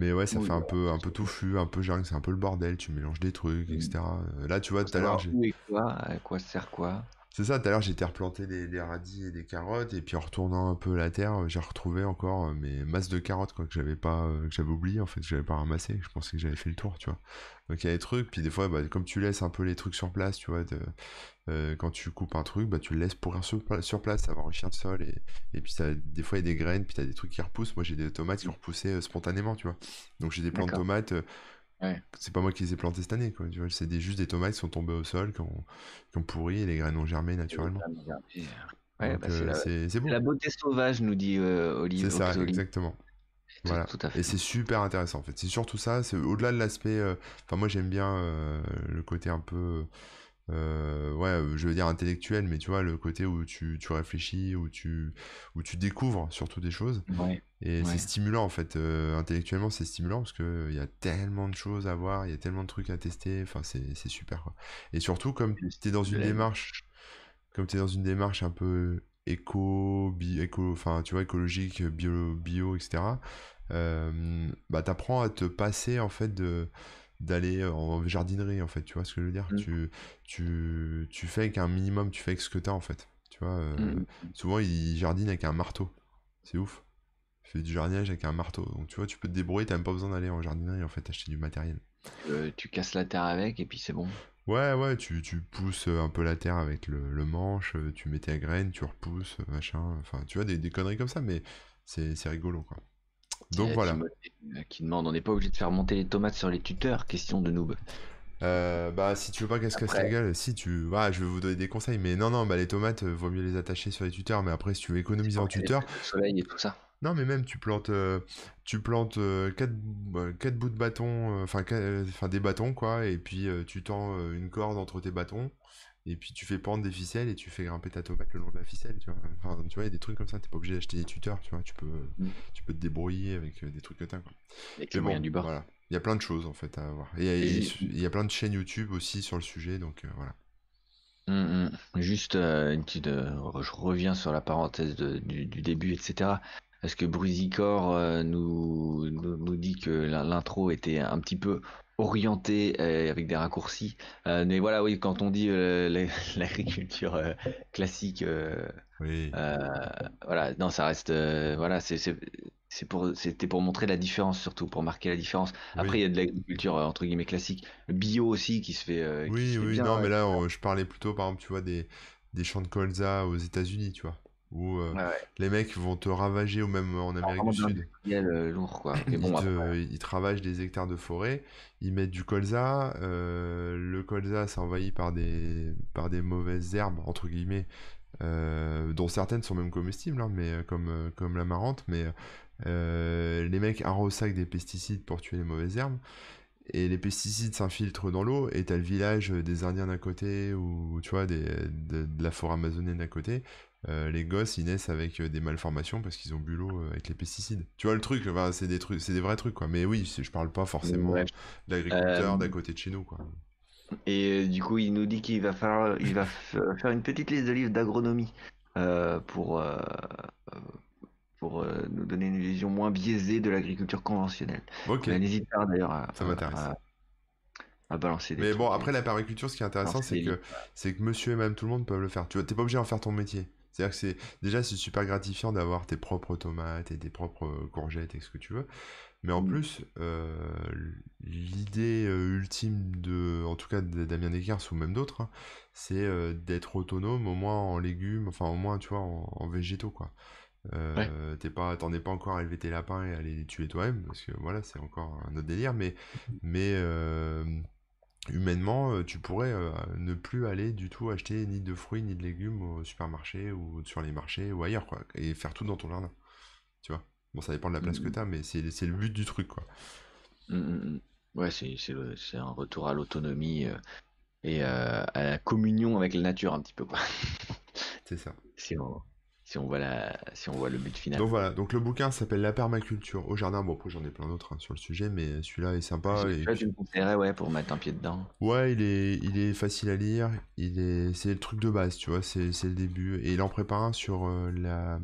mais ouais, ça Oui, fait un peu un peu touffu, un peu jungle, c'est un peu le bordel. Tu mélanges des trucs, etc. Euh, Là, tu vois, tout à l'heure, où et quoi, à quoi sert quoi. C'est ça, tout à l'heure j'étais replanté des, des radis et des carottes, et puis en retournant un peu la terre, j'ai retrouvé encore euh, mes masses de carottes quoi, que j'avais pas, euh, que j'avais oublié en fait, que j'avais pas ramassé, je pensais que j'avais fait le tour, tu vois. Donc il y a des trucs, puis des fois, bah, comme tu laisses un peu les trucs sur place, tu vois, de- euh, quand tu coupes un truc, bah, tu le laisses pourrir sur, sur place, ça va enrichir le sol, et, et puis ça, des fois il y a des graines, puis t'as des trucs qui repoussent, moi j'ai des tomates qui ont repoussé euh, spontanément, tu vois. Donc j'ai des plants de tomates, euh, Ouais. c'est pas moi qui les ai plantées cette année, quoi, tu vois, c'est des, juste des tomates qui sont tombées au sol, qui ont, qui ont pourri, et les graines ont germé naturellement. Ouais, Donc bah, c'est euh, la, c'est c'est c'est beau. la beauté sauvage, nous dit euh, Olive. C'est ça, exactement. Voilà. tout à Et c'est super intéressant en fait. C'est surtout ça, c'est au-delà de l'aspect. euh, Enfin, moi j'aime bien euh, le côté un peu. Euh, ouais, euh, je veux dire intellectuel, mais tu vois, le côté où tu, tu réfléchis, où tu, où tu découvres surtout des choses. Ouais. Et c'est stimulant en fait. euh, intellectuellement, c'est stimulant parce que il y a tellement de choses à voir, il y a tellement de trucs à tester. Enfin, c'est super quoi. Et surtout, comme tu es dans une démarche comme tu es dans une démarche un peu éco, bi- éco enfin, tu vois, écologique, bio, bio etc., euh, bah, t'apprends à te passer, en fait, de d'aller en jardinerie, en fait, tu vois ce que je veux dire? Mm. Tu, tu, tu fais avec un minimum, tu fais avec ce que t'as, en fait. Tu vois, euh, Mm. souvent, ils jardinent avec un marteau. C'est ouf. Tu fais du jardinage avec un marteau. Donc, tu vois, tu peux te débrouiller, t'as même pas besoin d'aller en jardinerie, en fait, acheter du matériel. Euh, tu casses la terre avec et puis c'est bon. Ouais, ouais, tu, tu pousses euh, un peu la terre avec le, le manche, euh, tu mets tes graines, tu repousses, euh, machin, enfin, tu vois, des, des conneries comme ça, mais c'est c'est rigolo, quoi. Donc a voilà. Euh, qui demande on n'est pas obligé de faire monter les tomates sur les tuteurs Question de noob. Euh, bah, si tu veux pas qu'elle se casse la gueule, si tu... Je vais vous donner des conseils, mais non, non, bah, les tomates, euh, vaut mieux les attacher sur les tuteurs, mais après, si tu veux économiser en tuteur, Le soleil et tout ça. non, mais même, tu plantes, euh, tu plantes 4, bouts de bâton, euh, enfin, quatre- euh, des bâtons, quoi, et puis euh, tu tends euh, une corde entre tes bâtons, et puis tu fais pendre des ficelles, et tu fais grimper ta tomate le long de la ficelle, tu vois. Enfin, tu vois, il y a des trucs comme ça, t'es pas obligé d'acheter des tuteurs, tu vois, tu peux, Mm. tu peux te débrouiller avec euh, des trucs que t'as, quoi. Avec moyens bon, du bord. voilà. Il y a plein de choses, en fait, à voir. Et Et- et il y a plein de chaînes YouTube aussi sur le sujet, donc euh, voilà. Hum, hum. Juste euh, une petite, euh, je reviens sur la parenthèse de- du, du début, etc. Parce que Brusicor nous, nous, nous dit que l'in- l'intro était un petit peu orientée euh, avec des raccourcis. Euh, mais voilà, oui, quand on dit euh, la- l'agriculture classique, Oui. voilà, non, ça reste, voilà, c'est pour, c'était pour montrer la différence surtout, pour marquer la différence. Après, il Oui. y a de l'agriculture entre guillemets classique, bio aussi qui se fait, qui Oui, se fait oui, bien. non, mais là, on- je parlais plutôt, par exemple, tu vois, des, des champs de colza aux États-Unis, tu vois. Où euh, Ouais, ouais. les mecs vont te ravager, ou même en Amérique du Sud. euh, lourd, quoi. Ils te, après, ils te ravagent des hectares de forêt, ils mettent du colza, euh, le colza c'est envahi par des, par des mauvaises herbes, entre guillemets, euh, dont certaines sont même comestibles, hein, mais, comme, comme la marante, mais les mecs arrosent des pesticides pour tuer les mauvaises herbes, et les pesticides s'infiltrent dans l'eau, et t'as le village des Indiens d'un côté, ou tu vois, des, de, de la forêt amazonienne d'un côté, euh, les gosses ils naissent avec euh, des malformations parce qu'ils ont bu l'eau euh, avec les pesticides. Tu vois le truc, enfin, c'est des trucs, c'est des vrais trucs quoi. Mais oui, je parle pas forcément ouais. de l'agriculteur Euh, d'à côté de chez nous quoi. Et euh, du coup, il nous dit qu'il va falloir, il va f- faire une petite liste de livres d'agronomie euh, pour, euh, euh, pour euh, nous donner une vision moins biaisée de l'agriculture conventionnelle. Ok, Mais N'hésite pas d'ailleurs à, ça m'intéresse. à, à balancer des Mais bon, trucs. après la permaculture, ce qui est intéressant, c'est que c'est que monsieur et madame tout le monde peuvent le faire. Tu vois, t'es pas obligé d'en faire ton métier. C'est-à-dire que c'est déjà c'est super gratifiant d'avoir tes propres tomates et tes propres courgettes et ce que tu veux. Mais en Mm. plus, euh, l'idée euh, ultime de, en tout cas de Damien Descartes ou même d'autres, hein, c'est euh, d'être autonome au moins en légumes, enfin au moins tu vois en, en végétaux quoi. Euh, t'es pas, t'en es pas encore à élever tes lapins et à les tuer toi-même parce que voilà c'est encore un autre délire. Mais mais euh, humainement, euh, tu pourrais euh, ne plus aller du tout acheter ni de fruits ni de légumes au supermarché ou sur les marchés ou ailleurs, quoi, et faire tout dans ton jardin. Tu vois? Bon, ça dépend de la place que Mhm. t'as, mais c'est c'est le but du truc, quoi. Mm, mm, mm. Ouais, c'est c'est le- c'est un retour à l'autonomie et à la communion avec la nature un petit peu quoi. C'est ça. Si on, si on voit la, si on voit le but final. Donc voilà, donc le bouquin s'appelle La permaculture au jardin. Bon, après j'en ai plein d'autres hein, sur le sujet, mais celui-là est sympa. Et puis- tu me conseillerais ouais pour mettre un pied dedans. Ouais, il est, il est facile à lire, il est, c'est le truc de base, tu vois, c'est, c'est le début. Et il en prépare un sur euh, la,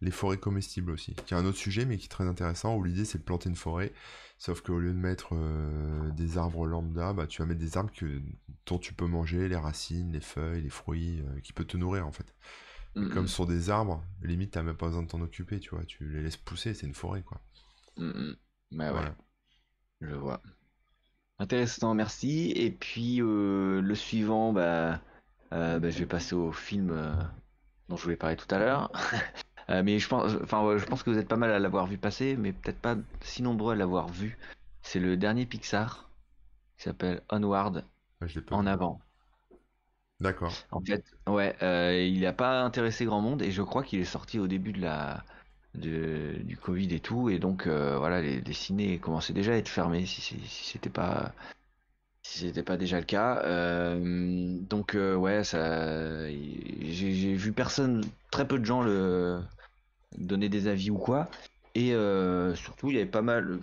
les forêts comestibles aussi, qui est un autre sujet, mais qui est très intéressant, où l'idée c'est de planter une forêt, sauf qu'au lieu de mettre euh, des arbres lambda, bah, tu vas mettre des arbres que, dont tu peux manger les racines, les feuilles, les fruits, euh, qui peuvent te nourrir en fait. Mm, comme mm, sont des arbres, limite t'as même pas besoin de t'en occuper, tu vois, tu les laisses pousser, c'est une forêt quoi. mm, mm. Ouais, ouais, Voilà. je vois. Intéressant, merci. Et puis euh, le suivant, bah, euh, bah, je vais passer au film euh, dont je voulais parler tout à l'heure. Mais je pense, enfin, je pense que vous êtes pas mal à l'avoir vu passer, mais peut-être pas si nombreux à l'avoir vu. C'est le dernier Pixar qui s'appelle Onward, Ouais, je l'ai pas en vu. avant. D'accord. En fait, ouais, euh, il n'a pas intéressé grand monde et je crois qu'il est sorti au début de la de- du Covid et tout et donc euh, voilà, les, les ciné commençaient déjà à être fermés si, c'est- si c'était pas si c'était pas déjà le cas. Euh, donc ouais, ça, j'ai vu personne, très peu de gens le donner des avis ou quoi et surtout il y avait pas mal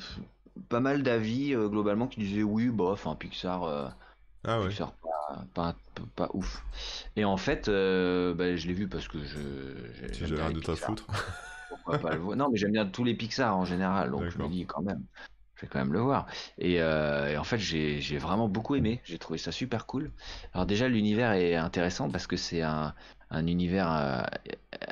pas mal d'avis globalement qui disaient oui, bof, un Pixar. euh, Ah ouais. Pixar pas, pas, ouf. Et en fait, euh, bah, je l'ai vu parce que je. bien rien à Pixar. foutre. Pourquoi pas le voir? Non, mais j'aime bien tous les Pixar en général, donc je me dis quand même, je vais quand même le voir. Et, euh, et en fait, j'ai vraiment beaucoup aimé. J'ai trouvé ça super cool. Alors déjà, l'univers est intéressant parce que c'est un, un univers euh,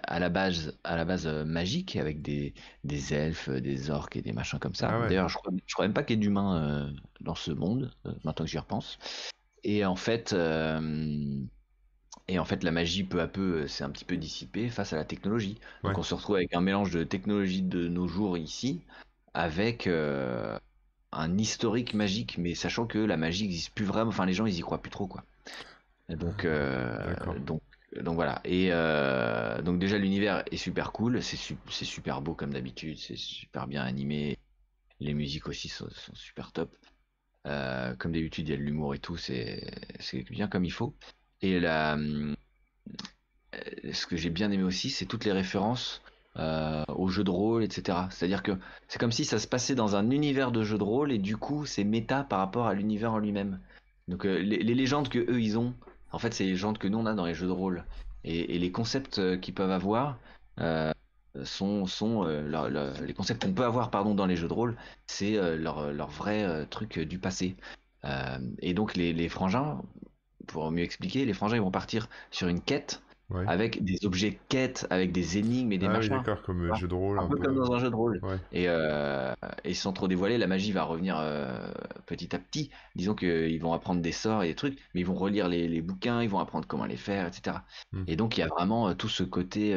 à la base, à la base magique avec des, des elfes, des orques et des machins comme ça. Ah ouais. D'ailleurs, je crois, je crois même pas qu'il y ait d'humains euh, dans ce monde, euh, maintenant que j'y repense. Et en fait, euh, et en fait, la magie, peu à peu, euh, s'est un petit peu dissipée face à la technologie. Donc on se retrouve avec un mélange de technologie de nos jours ici, avec euh, un historique magique, mais sachant que la magie n'existe plus vraiment. Enfin, les gens, ils y croient plus trop, quoi. Donc, euh, donc, donc voilà. Et euh, donc déjà, l'univers est super cool. C'est su- c'est super beau comme d'habitude. C'est super bien animé. Les musiques aussi sont, sont super top. Euh, comme d'habitude, il y a de l'humour et tout. C'est bien comme il faut. Et la, euh, ce que j'ai bien aimé aussi, c'est toutes les références euh, aux jeux de rôle, etc. C'est-à-dire que c'est comme si ça se passait dans un univers de jeux de rôle et du coup c'est méta par rapport à l'univers en lui-même. Donc les, légendes que eux ils ont, en fait c'est les légendes que nous on a dans les jeux de rôle. Et, les concepts qu'ils peuvent avoir sont, sont euh, leur- leur- les concepts qu'on peut avoir pardon dans les jeux de rôle, c'est euh, leur, leur vrai euh, truc euh, du passé. Euh, et donc les, les frangins, pour mieux expliquer, les frangins ils vont partir sur une quête avec des objets quêtes, avec des énigmes et des ah, machins. Oui, d'accord, comme un jeu de rôle. Un, peu, comme dans un jeu de rôle. Et, et, sans trop dévoiler, la magie va revenir petit à petit. Disons qu'ils vont apprendre des sorts et des trucs, mais ils vont relire les, bouquins, ils vont apprendre comment les faire, etc. Hmm. Et donc il y a vraiment tout ce côté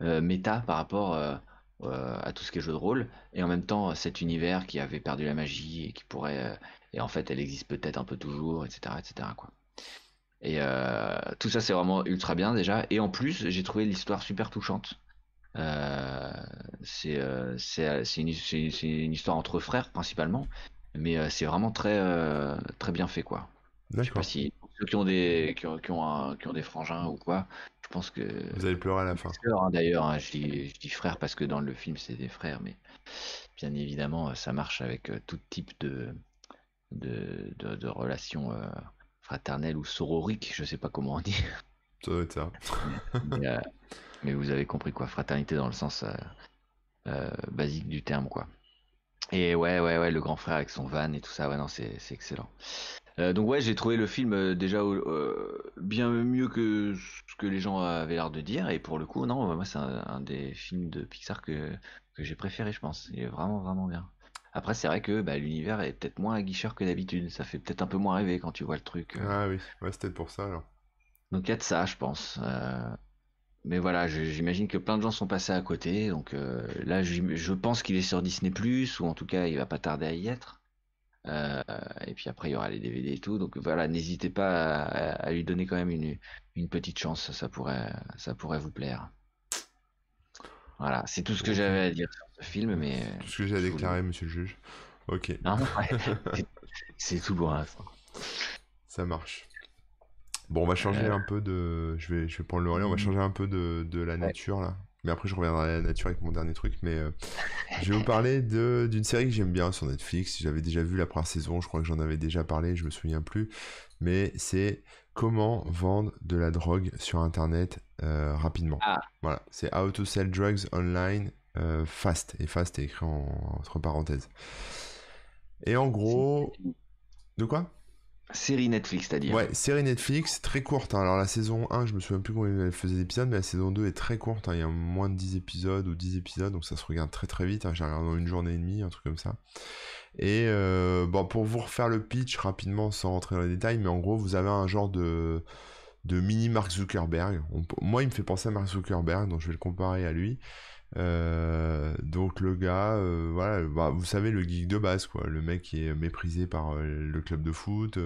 méta par rapport euh, à tout ce qui est jeu de rôle, et en même temps cet univers qui avait perdu la magie et qui pourrait, euh, et en fait elle existe peut-être un peu toujours, etc., etc. Quoi. Et euh, tout ça c'est vraiment ultra bien déjà, et en plus j'ai trouvé l'histoire super touchante. c'est une, une, histoire entre frères principalement, mais c'est vraiment très très bien fait quoi. Je sais pas si ceux qui ont des qui ont, qui ont, qui ont des frangins ou quoi, je pense que. Vous allez pleurer à la fin. Hein, D'ailleurs, hein, je, dis, je dis frère parce que dans le film c'est des frères, mais bien évidemment ça marche avec euh, tout type de de, de, relations euh, fraternelles ou sororiques, je sais pas comment on dit. Ça doit être ça. Euh, mais, vous avez compris quoi, fraternité dans le sens basique du terme quoi. Et ouais, ouais, ouais, le grand frère avec son van et tout ça, ouais, non, c'est excellent. Euh, donc ouais, j'ai trouvé le film euh, déjà euh, bien mieux que ce que les gens avaient l'air de dire. Et pour le coup, non, moi c'est un, des films de Pixar que, que j'ai préféré, je pense. Il est vraiment vraiment bien. Après, c'est vrai que bah, l'univers est peut-être moins aguicheur que d'habitude. Ça fait peut-être un peu moins rêver quand tu vois le truc. Ah oui, ouais, peut-être pour ça alors. Donc il y a de ça, je pense. Mais voilà, j'imagine que plein de gens sont passés à côté. Donc là, je pense qu'il est sur Disney ⁇ ou en tout cas, il va pas tarder à y être. Euh, et puis après, il y aura les DVD et tout. Donc voilà, n'hésitez pas à, lui donner quand même une, une, petite chance. Ça pourrait, ça pourrait vous plaire. Voilà, c'est tout ce que j'avais à dire sur ce film. Mais tout ce que j'ai à déclarer, monsieur le juge. Ok. c'est tout pour l'instant. Ça marche. Bon, on va changer euh. un peu de. Je vais, je vais prendre le relais. On va mm. changer un peu de, de la nature là. Mais après, je reviendrai à la nature avec mon dernier truc. Mais euh, je vais vous parler d'une série que j'aime bien sur Netflix. J'avais déjà vu la première saison. Je crois que j'en avais déjà parlé. Je me souviens plus. Mais c'est comment vendre de la drogue sur Internet euh, rapidement. Ah. Voilà. C'est How to Sell Drugs Online euh, Fast. Et Fast est écrit entre parenthèses. Et en gros. De quoi? Série Netflix, c'est-à-dire Ouais, série Netflix, très courte. Hein. Alors la saison 1, je me souviens plus combien elle faisait d'épisodes, mais la saison 2 est très courte. Hein. Il y a moins de 10 épisodes ou 10 épisodes, donc ça se regarde très très vite. Hein. J'ai dans une journée et demie, un truc comme ça. Et euh, bon, pour vous refaire le pitch rapidement, sans rentrer dans les détails, mais en gros, vous avez un genre de, de mini Mark Zuckerberg. moi, il me fait penser à Mark Zuckerberg, donc je vais le comparer à lui. Euh, donc le gars, euh, voilà, bah, vous savez le geek de base, quoi, le mec qui est méprisé par euh, le club de foot,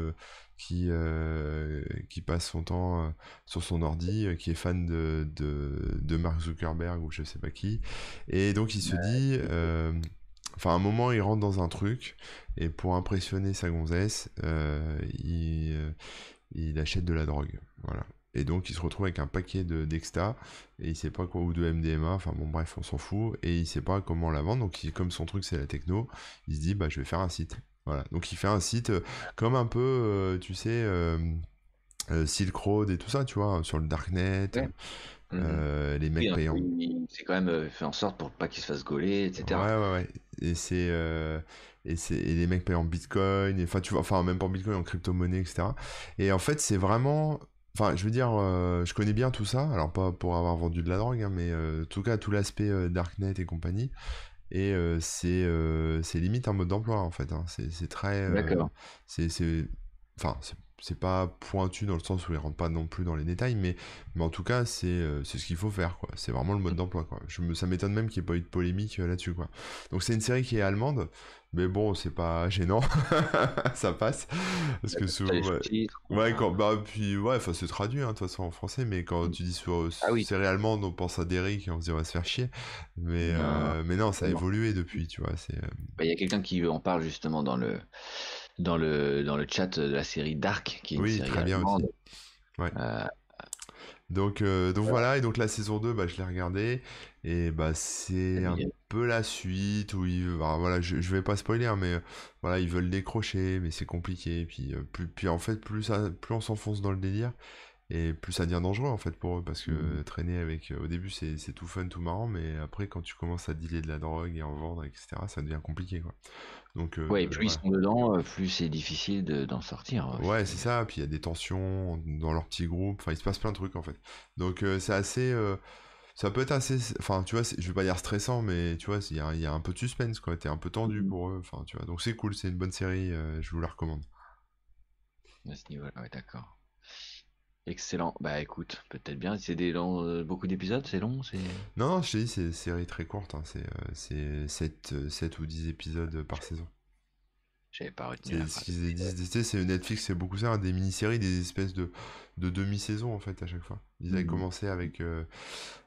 qui qui passe son temps sur son ordi, qui est fan de, de, Mark Zuckerberg ou je sais pas qui, et donc il se dit, enfin à un moment il rentre dans un truc et pour impressionner sa gonzesse, il il achète de la drogue, voilà. Et donc il se retrouve avec un paquet de d'exta et il sait pas quoi ou de MDMA, enfin bon bref on s'en fout et il sait pas comment la vendre donc comme son truc c'est la techno, il se dit bah je vais faire un site. Voilà. Donc il fait un site euh, comme un peu euh, tu sais euh, Silk Road et tout ça, tu vois, sur le darknet. Mhm. les mecs payants. C'est quand même fait en sorte pour pas qu'il se fasse gauler, etc. Ouais, ouais, ouais. Et c'est et c'est les mecs payent en bitcoin, enfin tu vois, enfin même pas en bitcoin, en crypto-monnaie, etc. Et en fait, c'est vraiment Enfin, je veux dire, euh, je connais bien tout ça, alors pas pour avoir vendu de la drogue, hein, mais euh, en tout cas tout l'aspect euh, darknet et compagnie. Et c'est c'est limite un mode d'emploi en fait. Hein. C'est très. D'accord. c'est enfin c'est pas pointu dans le sens où il rentre pas non plus dans les détails, mais, mais en tout cas, c'est ce qu'il faut faire, quoi. C'est vraiment le mode d'emploi, quoi. Je me, ça m'étonne même qu'il n'y ait pas eu de polémique là-dessus, quoi. Donc c'est une série qui est allemande, mais bon, c'est pas gênant, ça passe. Parce que souvent. Ouais, quand, bah, puis, ouais, enfin, c'est traduit, hein, de toute façon, en français, mais quand tu dis sur, ah, oui. série allemande, on pense à Derrick et on se dit, on va se faire chier. Mais non, euh, mais non ça a évolué depuis, tu vois. Euh, bah, il y a quelqu'un qui en parle justement dans le, dans le, dans le chat de la série Dark, qui est une oui, série très bien aussi. Ouais. Euh, donc, donc voilà, et donc la saison 2, bah, je l'ai regardée, et bah c'est un peu la suite où ils, bah, voilà, je, je, vais pas spoiler, hein, mais voilà, ils veulent décrocher, mais c'est compliqué. Puis, plus, puis en fait, plus, ça, plus on s'enfonce dans le délire, et plus ça devient dangereux en fait pour eux parce que Mhm. traîner avec au début c'est c'est tout fun tout marrant mais après quand tu commences à dealer de la drogue et en vendre etc ça devient compliqué quoi donc euh, Ouais, et plus ils sont dedans, euh, plus c'est difficile de- d'en sortir. euh, Ouais, c'est ça, puis il y a des tensions dans leur petit groupe, enfin il se passe plein de trucs en fait. Donc euh, c'est assez... ça peut être assez... Enfin tu vois, je vais pas dire stressant, mais tu vois, il y a, il y a un peu de suspense quoi, t'es un peu tendu Mhm. pour eux, enfin tu vois. Donc c'est cool, c'est une bonne série, euh, je vous la recommande. À ce niveau-là, ouais, d'accord. Excellent. Bah écoute, peut-être bien. C'est des longs, euh, beaucoup d'épisodes, c'est long, c'est. Non, non, je t'ai dit, c'est une série très courte, hein, c'est euh, c'est 7, euh, 7 ou 10 épisodes par saison. J'avais pas retenu ce qu'ils c'est Netflix, c'est beaucoup ça, hein, des mini-séries, des espèces de, de demi-saisons en fait à chaque fois. Ils avaient Mhm. commencé avec, euh,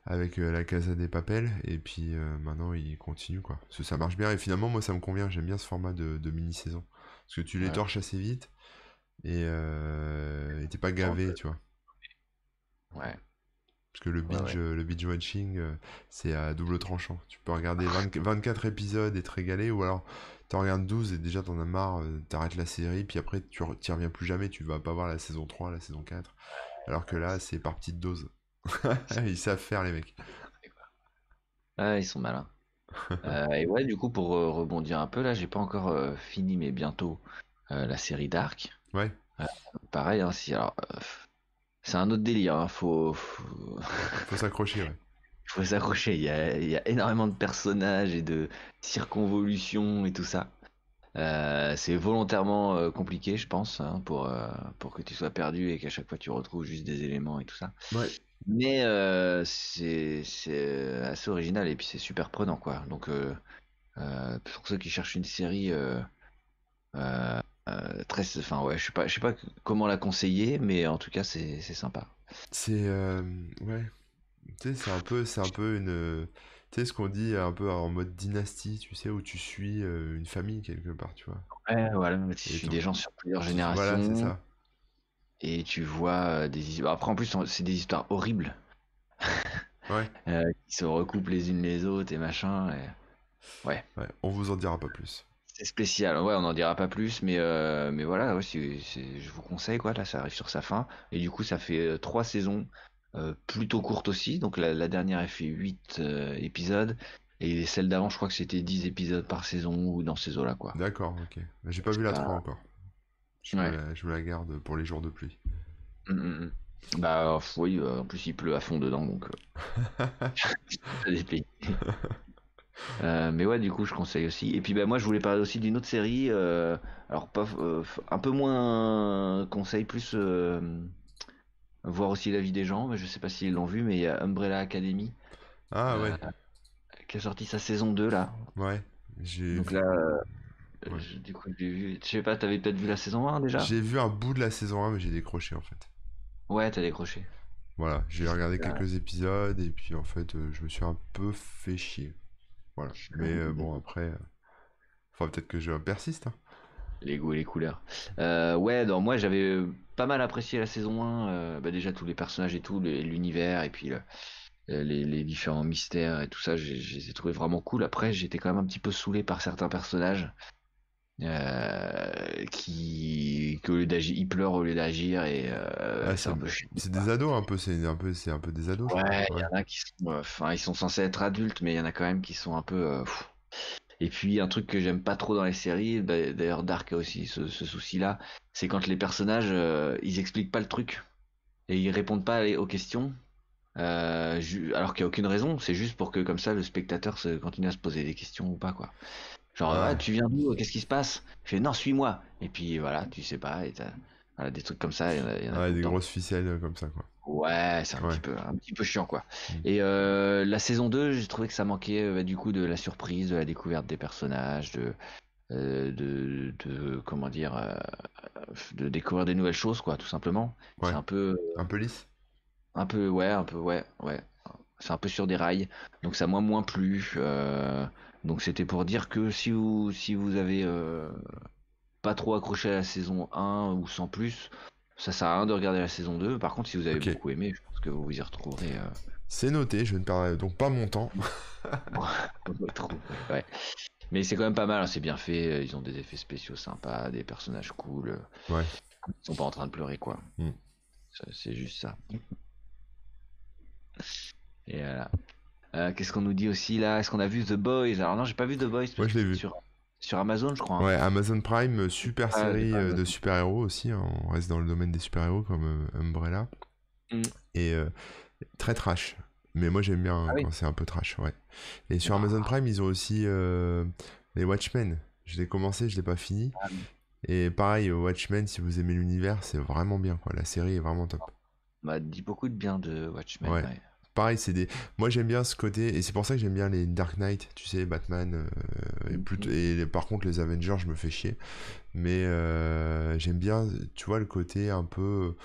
avec euh, La Casa des Papel, et puis euh, maintenant ils continuent quoi. Parce que ça marche bien, et finalement moi ça me convient, j'aime bien ce format de, de mini-saison. Parce que tu les Ouais. torches assez vite, et euh, t'es pas Ouais, gavé, tu vois. Ouais. Parce que le binge, ouais. le binge watching, c'est à double tranchant. Tu peux regarder 20 24 épisodes et te régaler, ou alors t'en regardes 12 et déjà t'en as marre, euh, t'arrêtes la série, puis après tu t'y reviens plus jamais, tu vas pas voir la saison 3, la saison 4. Alors que là, c'est par petites doses. Ils savent faire, les mecs. Ah, ils sont malins. Euh, et ouais, du coup, pour euh, rebondir un peu, là, j'ai pas encore euh, fini, mais bientôt, la série Dark. Ouais, Pareil, hein, si, alors, c'est un autre délire, hein, faut, faut, faut s'accrocher, ouais. Faut s'accrocher. Il y a, il y a énormément de personnages et de circonvolutions et tout ça. Euh, c'est volontairement euh, compliqué, je pense, hein, pour, euh, pour que tu sois perdu et qu'à chaque fois tu retrouves juste des éléments et tout ça. Ouais. Mais c'est assez original et puis c'est super prenant, quoi. Donc, pour ceux qui cherchent une série très. Enfin, ouais, je sais pas, je sais pas comment la conseiller, mais en tout cas, c'est c'est sympa. C'est... ouais. Tu sais, c'est un peu, c'est un peu une... euh, Tu sais, ce qu'on dit un peu en mode dynastie, tu sais, où tu suis euh, une famille quelque part, tu vois. Ouais, voilà, tu Et suis ton- des gens sur plusieurs Voilà, générations. c'est ça. Et tu vois euh, des histoires. Après, en plus, on- c'est des histoires horribles Ouais, euh, qui se recoupent les unes les autres et machin. et- ouais, on vous en dira pas plus. C'est spécial. Ouais, on n'en dira pas plus, mais, euh, mais voilà, ouais, c'est- c'est- je vous conseille, quoi. Là, ça arrive sur sa fin. Et du coup, ça fait euh, trois saisons euh, plutôt courtes aussi. Donc, la, la dernière, elle fait 8 épisodes. Et celle d'avant, je crois que c'était 10 épisodes par saison ou dans ces eaux-là, quoi. D'accord, ok. J'ai pas vu la Ah. 3 encore. Je, Ouais. me la, je me la garde pour les jours de pluie. Mm, mm, mm. Bah, euh, oui, euh, en plus, il pleut à fond dedans, donc. euh. Euh, mais ouais, du coup, je conseille aussi. Et puis, bah, moi, je voulais parler aussi d'une autre série. euh, alors, pas, euh, un peu moins conseil, plus euh, voir aussi la vie des gens. Mais je sais pas s'ils l'ont vu, mais il y a Umbrella Academy Ah euh, ouais, qui a sorti sa saison 2 là. ouais. J'ai Donc vu, là, euh, Ouais. je- du coup, j'ai vu. Je sais pas, t'avais peut-être vu la saison 1 déjà? j'ai vu un bout de la saison 1, mais j'ai décroché en fait. Ouais, t'as décroché. Voilà, j'ai regardé quelques épisodes et puis en fait, euh, je me suis un peu fait chier. Voilà. Mais euh, bon, après, euh, faudra peut-être que je persiste. hein. Les goûts et les couleurs. Euh, ouais, donc moi j'avais pas mal apprécié la saison 1, euh, bah déjà tous les personnages et tout, l'univers et puis le- euh, les, les différents mystères et tout ça, j'ai- je les ai trouvés vraiment cool. Après, j'étais quand même un petit peu saoulé par certains personnages euh, qui, que au lieu d'agir, ils pleurent au lieu d'agir et euh, Ah, c'est un peu. C'est des ados un peu, c'est un peu, c'est un peu des ados. je. Ouais, il y en a qui sont, euh, enfin, ils sont censés être adultes, mais il y en a quand même qui sont un peu. Et puis un truc que j'aime pas trop dans les séries, bah, d'ailleurs Dark a aussi ce, ce souci-là, c'est quand les personnages, euh, ils expliquent pas le truc et ils répondent pas aux questions, euh, alors qu'il y a aucune raison. C'est juste pour que comme ça le spectateur se continue à se poser des questions ou pas quoi. Genre Ouais. ah, tu viens d'où? Qu'est-ce qui se passe? Il fait non suis-moi. Et puis voilà, tu sais pas et voilà, des trucs comme ça. Il y en a, il y en a Ouais, des temps. grosses ficelles euh, comme ça, quoi. Ouais, c'est un, Ouais. petit peu, un petit peu chiant, quoi. Mm. Et euh, la saison 2, j'ai trouvé que ça manquait euh, du coup de la surprise, de la découverte des personnages, de, euh, de, de comment dire, euh, de découvrir des nouvelles choses, quoi, tout simplement. Ouais. C'est un peu, Un peu lisse. un peu, ouais, un peu, ouais, ouais. C'est un peu sur des rails, donc ça m'a moins plu. euh, donc c'était pour dire que si vous, si vous avez euh, pas trop accroché à la saison 1 ou sans plus, ça sert à rien de regarder la saison 2. Par contre, si vous avez beaucoup aimé, je pense que vous vous y retrouverez. euh, C'est noté, je ne perdrai donc pas mon temps. ouais. Mais c'est quand même pas mal, hein, c'est bien fait. euh, Ils ont des effets spéciaux sympas, des personnages cool. euh, Ouais. Ils sont pas en train de pleurer, quoi. Mm. C'est juste ça. Et voilà. Euh, Qu'est-ce qu'on nous dit aussi là? Est-ce qu'on a vu The Boys? Alors non, j'ai pas vu The Boys. Moi, je l'ai vu. Sur, sur Amazon, je crois. hein. Ouais, Amazon Prime, super Ah, série euh, de super-héros aussi. hein, On reste dans le domaine des super-héros comme euh, Umbrella. Mm. Et très trash. Mais moi j'aime bien Ah oui. quand c'est un peu trash, ouais. Et sur Ah. Amazon Prime, ils ont aussi euh, les Watchmen. Je l'ai commencé, je l'ai pas fini. Ah oui. Et pareil, Watchmen, si vous aimez l'univers, c'est vraiment bien, quoi. La série est vraiment top. M'a dit beaucoup de bien de Watchmen. Ouais. ouais. Pareil, c'est des. Moi, j'aime bien ce côté, et c'est pour ça que j'aime bien les Dark Knight, tu sais, Batman. euh, et, Mhm. plutôt... et par contre, les Avengers, je me fais chier. Mais euh, j'aime bien, tu vois, le côté un peu,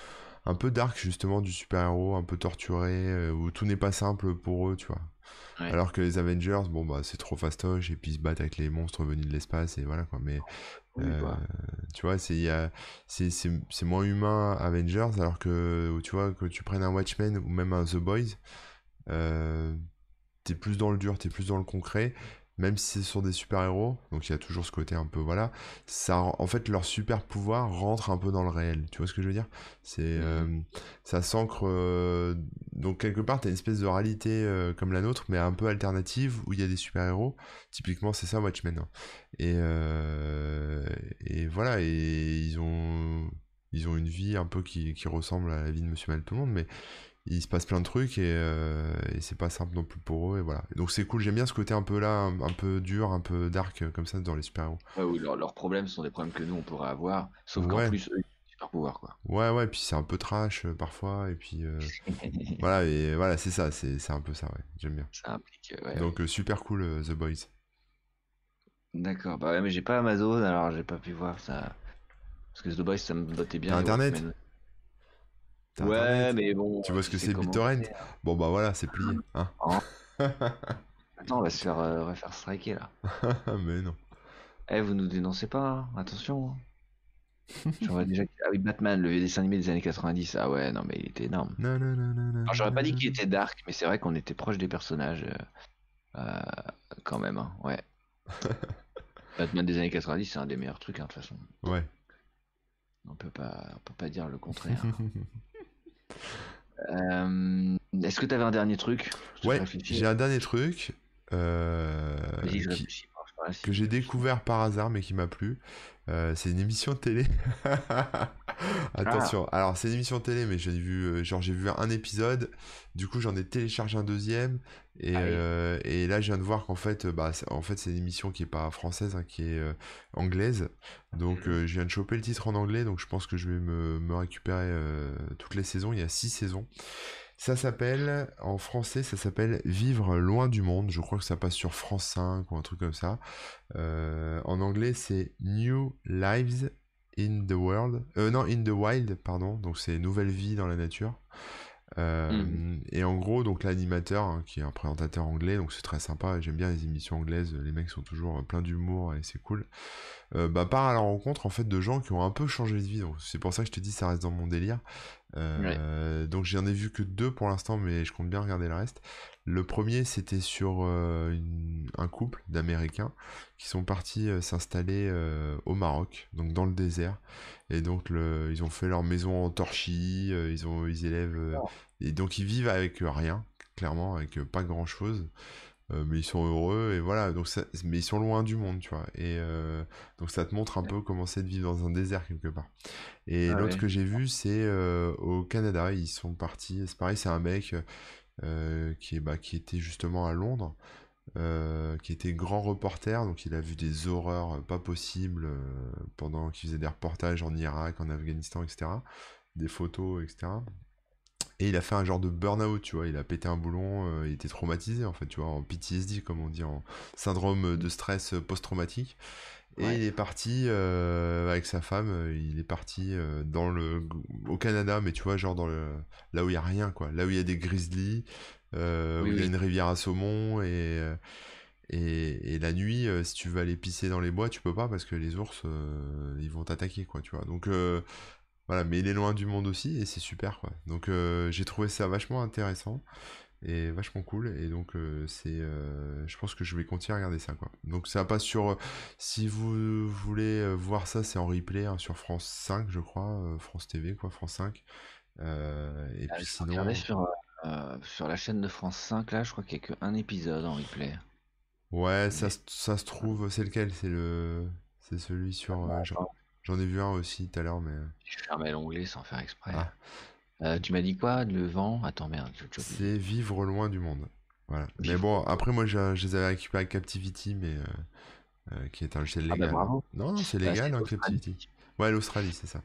un peu dark justement du super-héros, un peu torturé, euh, où tout n'est pas simple pour eux, tu vois. Ouais. Alors que les Avengers, bon bah c'est trop fastoche et puis ils se battent avec les monstres venus de l'espace et voilà quoi. Mais Oui, euh, quoi. tu vois, c'est c'est moins humain Avengers alors que tu vois que tu prennes un Watchmen ou même un The Boys, euh, t'es plus dans le dur, t'es plus dans le concret. Même si c'est sur des super-héros, donc il y a toujours ce côté un peu voilà, ça en fait leur super pouvoir rentre un peu dans le réel. Tu vois ce que je veux dire? C'est euh, ça s'ancre euh, donc quelque part t'as une espèce de réalité euh, comme la nôtre mais un peu alternative où il y a des super-héros. Typiquement c'est ça Watchmen. hein. Et et voilà et ils ont ils ont une vie un peu qui, qui ressemble à la vie de Monsieur Mal tout le monde mais il se passe plein de trucs et, euh, et c'est pas simple non plus pour eux et voilà. Donc c'est cool, j'aime bien ce côté un peu là, un, un peu dur, un peu dark euh, comme ça dans les super-héros. Ouais, oui, leurs leurs problèmes sont des problèmes que nous on pourrait avoir, sauf Ouais. qu'en plus eux ils ont des super pouvoir quoi. Ouais ouais, puis c'est un peu trash euh, parfois et puis euh, voilà et voilà, c'est ça, c'est un peu ça ouais, j'aime bien. Ça implique. ouais, Donc super cool The Boys. D'accord, bah ouais, mais j'ai pas Amazon alors j'ai pas pu voir ça. Parce que The Boys ça me bottait bien. Internet Watchmen. Ouais, Internet mais bon. Tu vois ce que c'est BitTorrent. Bon bah voilà, c'est plié, hein. Attends, on va se faire, euh, on va faire striker là. mais non. Eh, vous nous dénoncez pas, hein, attention. hein. Déjà. Ah oui, Batman, le vieux dessin animé des années 90. Ah ouais, non, mais il était énorme. Non, non, non, non, Alors, j'aurais pas dit qu'il était dark, mais c'est vrai qu'on était proche des personnages. euh, euh, quand même, hein, ouais. Batman des années 90, c'est un des meilleurs trucs, hein, de toute façon. Ouais. On peut pas, on peut pas dire le contraire. Euh, Est-ce que t'avais un dernier truc? Ouais, j'ai un dernier truc euh, qui- que j'ai découvert par hasard mais qui m'a plu. Euh, c'est une émission de télé. Attention. Alors c'est une émission de télé mais j'ai vu euh, genre j'ai vu un épisode. Du coup j'en ai téléchargé un deuxième et, Ah oui. euh, et là je viens de voir qu'en fait bah c'est- en fait c'est une émission qui est pas française hein, qui est euh, anglaise. Donc Mhm. je viens de choper le titre en anglais donc je pense que je vais me, me récupérer toutes les saisons. Il y a six saisons. Ça s'appelle, en français, ça s'appelle Vivre loin du monde. Je crois que ça passe sur France 5 ou un truc comme ça. Euh, en anglais, c'est New Lives in the World. Euh, non, in the Wild, pardon. Donc, c'est Nouvelle vie dans la nature. Euh, Mhm. Et en gros, donc l'animateur, hein, qui est un présentateur anglais, donc c'est très sympa. J'aime bien les émissions anglaises. Les mecs sont toujours plein d'humour et c'est cool. Euh, bah, part à la rencontre en fait de gens qui ont un peu changé de vie. C'est pour ça que je te dis, ça reste dans mon délire. Euh, Donc j'en ai vu que deux pour l'instant, mais je compte bien regarder le reste. Le premier, c'était sur euh, une- un couple d'Américains qui sont partis euh, s'installer au Maroc, donc dans le désert. Et donc le, ils ont fait leur maison en torchis, ils ont, ils élèvent, euh, et donc ils vivent avec rien, clairement, avec pas grand chose. Euh, mais ils sont heureux et voilà donc ça- mais ils sont loin du monde tu vois. Et euh, donc ça te montre un peu comment c'est de vivre dans un désert quelque part. Et Ah l'autre ouais. que j'ai vu c'est euh, au Canada. Ils sont partis c'est pareil c'est un mec qui est bah, qui était justement à Londres qui était grand reporter. Donc il a vu des horreurs pas possibles pendant qu'il faisait des reportages en Irak en Afghanistan etc des photos etc et il a fait un genre de burn-out, tu vois, il a pété un boulon, euh, il était traumatisé en fait, tu vois, en PTSD comme on dit, en syndrome de stress post-traumatique. Et Ouais. il est parti euh, avec sa femme, euh, il est parti euh, dans le au Canada, mais tu vois, genre dans le là où il y a rien quoi, là où il y a des grizzlies, euh, Oui, où il y a une rivière à saumon et euh, et, et la nuit, euh, si tu veux aller pisser dans les bois, tu peux pas parce que les ours euh, ils vont t'attaquer quoi, tu vois. Donc euh, voilà, mais il est loin du monde aussi et c'est super quoi. Donc euh, j'ai trouvé ça vachement intéressant et vachement cool et donc euh, c'est euh, je pense que je vais continuer à regarder ça quoi. Donc ça passe sur si vous voulez voir ça, c'est en replay hein, sur France 5 je crois, France TV quoi, France 5. Euh, et Ah, puis sinon, sur, sur la chaîne de France 5, là, je crois qu'il n'y a qu'un épisode en replay. ouais, ça, Mais ça se trouve, c'est lequel? C'est le, c'est celui sur. j'en attends, j'en ai vu un aussi tout à l'heure, mais euh, je fermais l'onglet sans faire exprès. ah, Euh, tu m'as dit quoi? Le vent? Attends, merde, oublié. c'est Vivre loin du monde. Voilà. Mais bon, après moi, je, je les avais récupérés avec Captivity, mais euh, euh, qui est un logiciel Ah bah légal. bravo. Non, non, c'est Bah, légal, hein. Captivity. Ouais, l'Australie, c'est ça.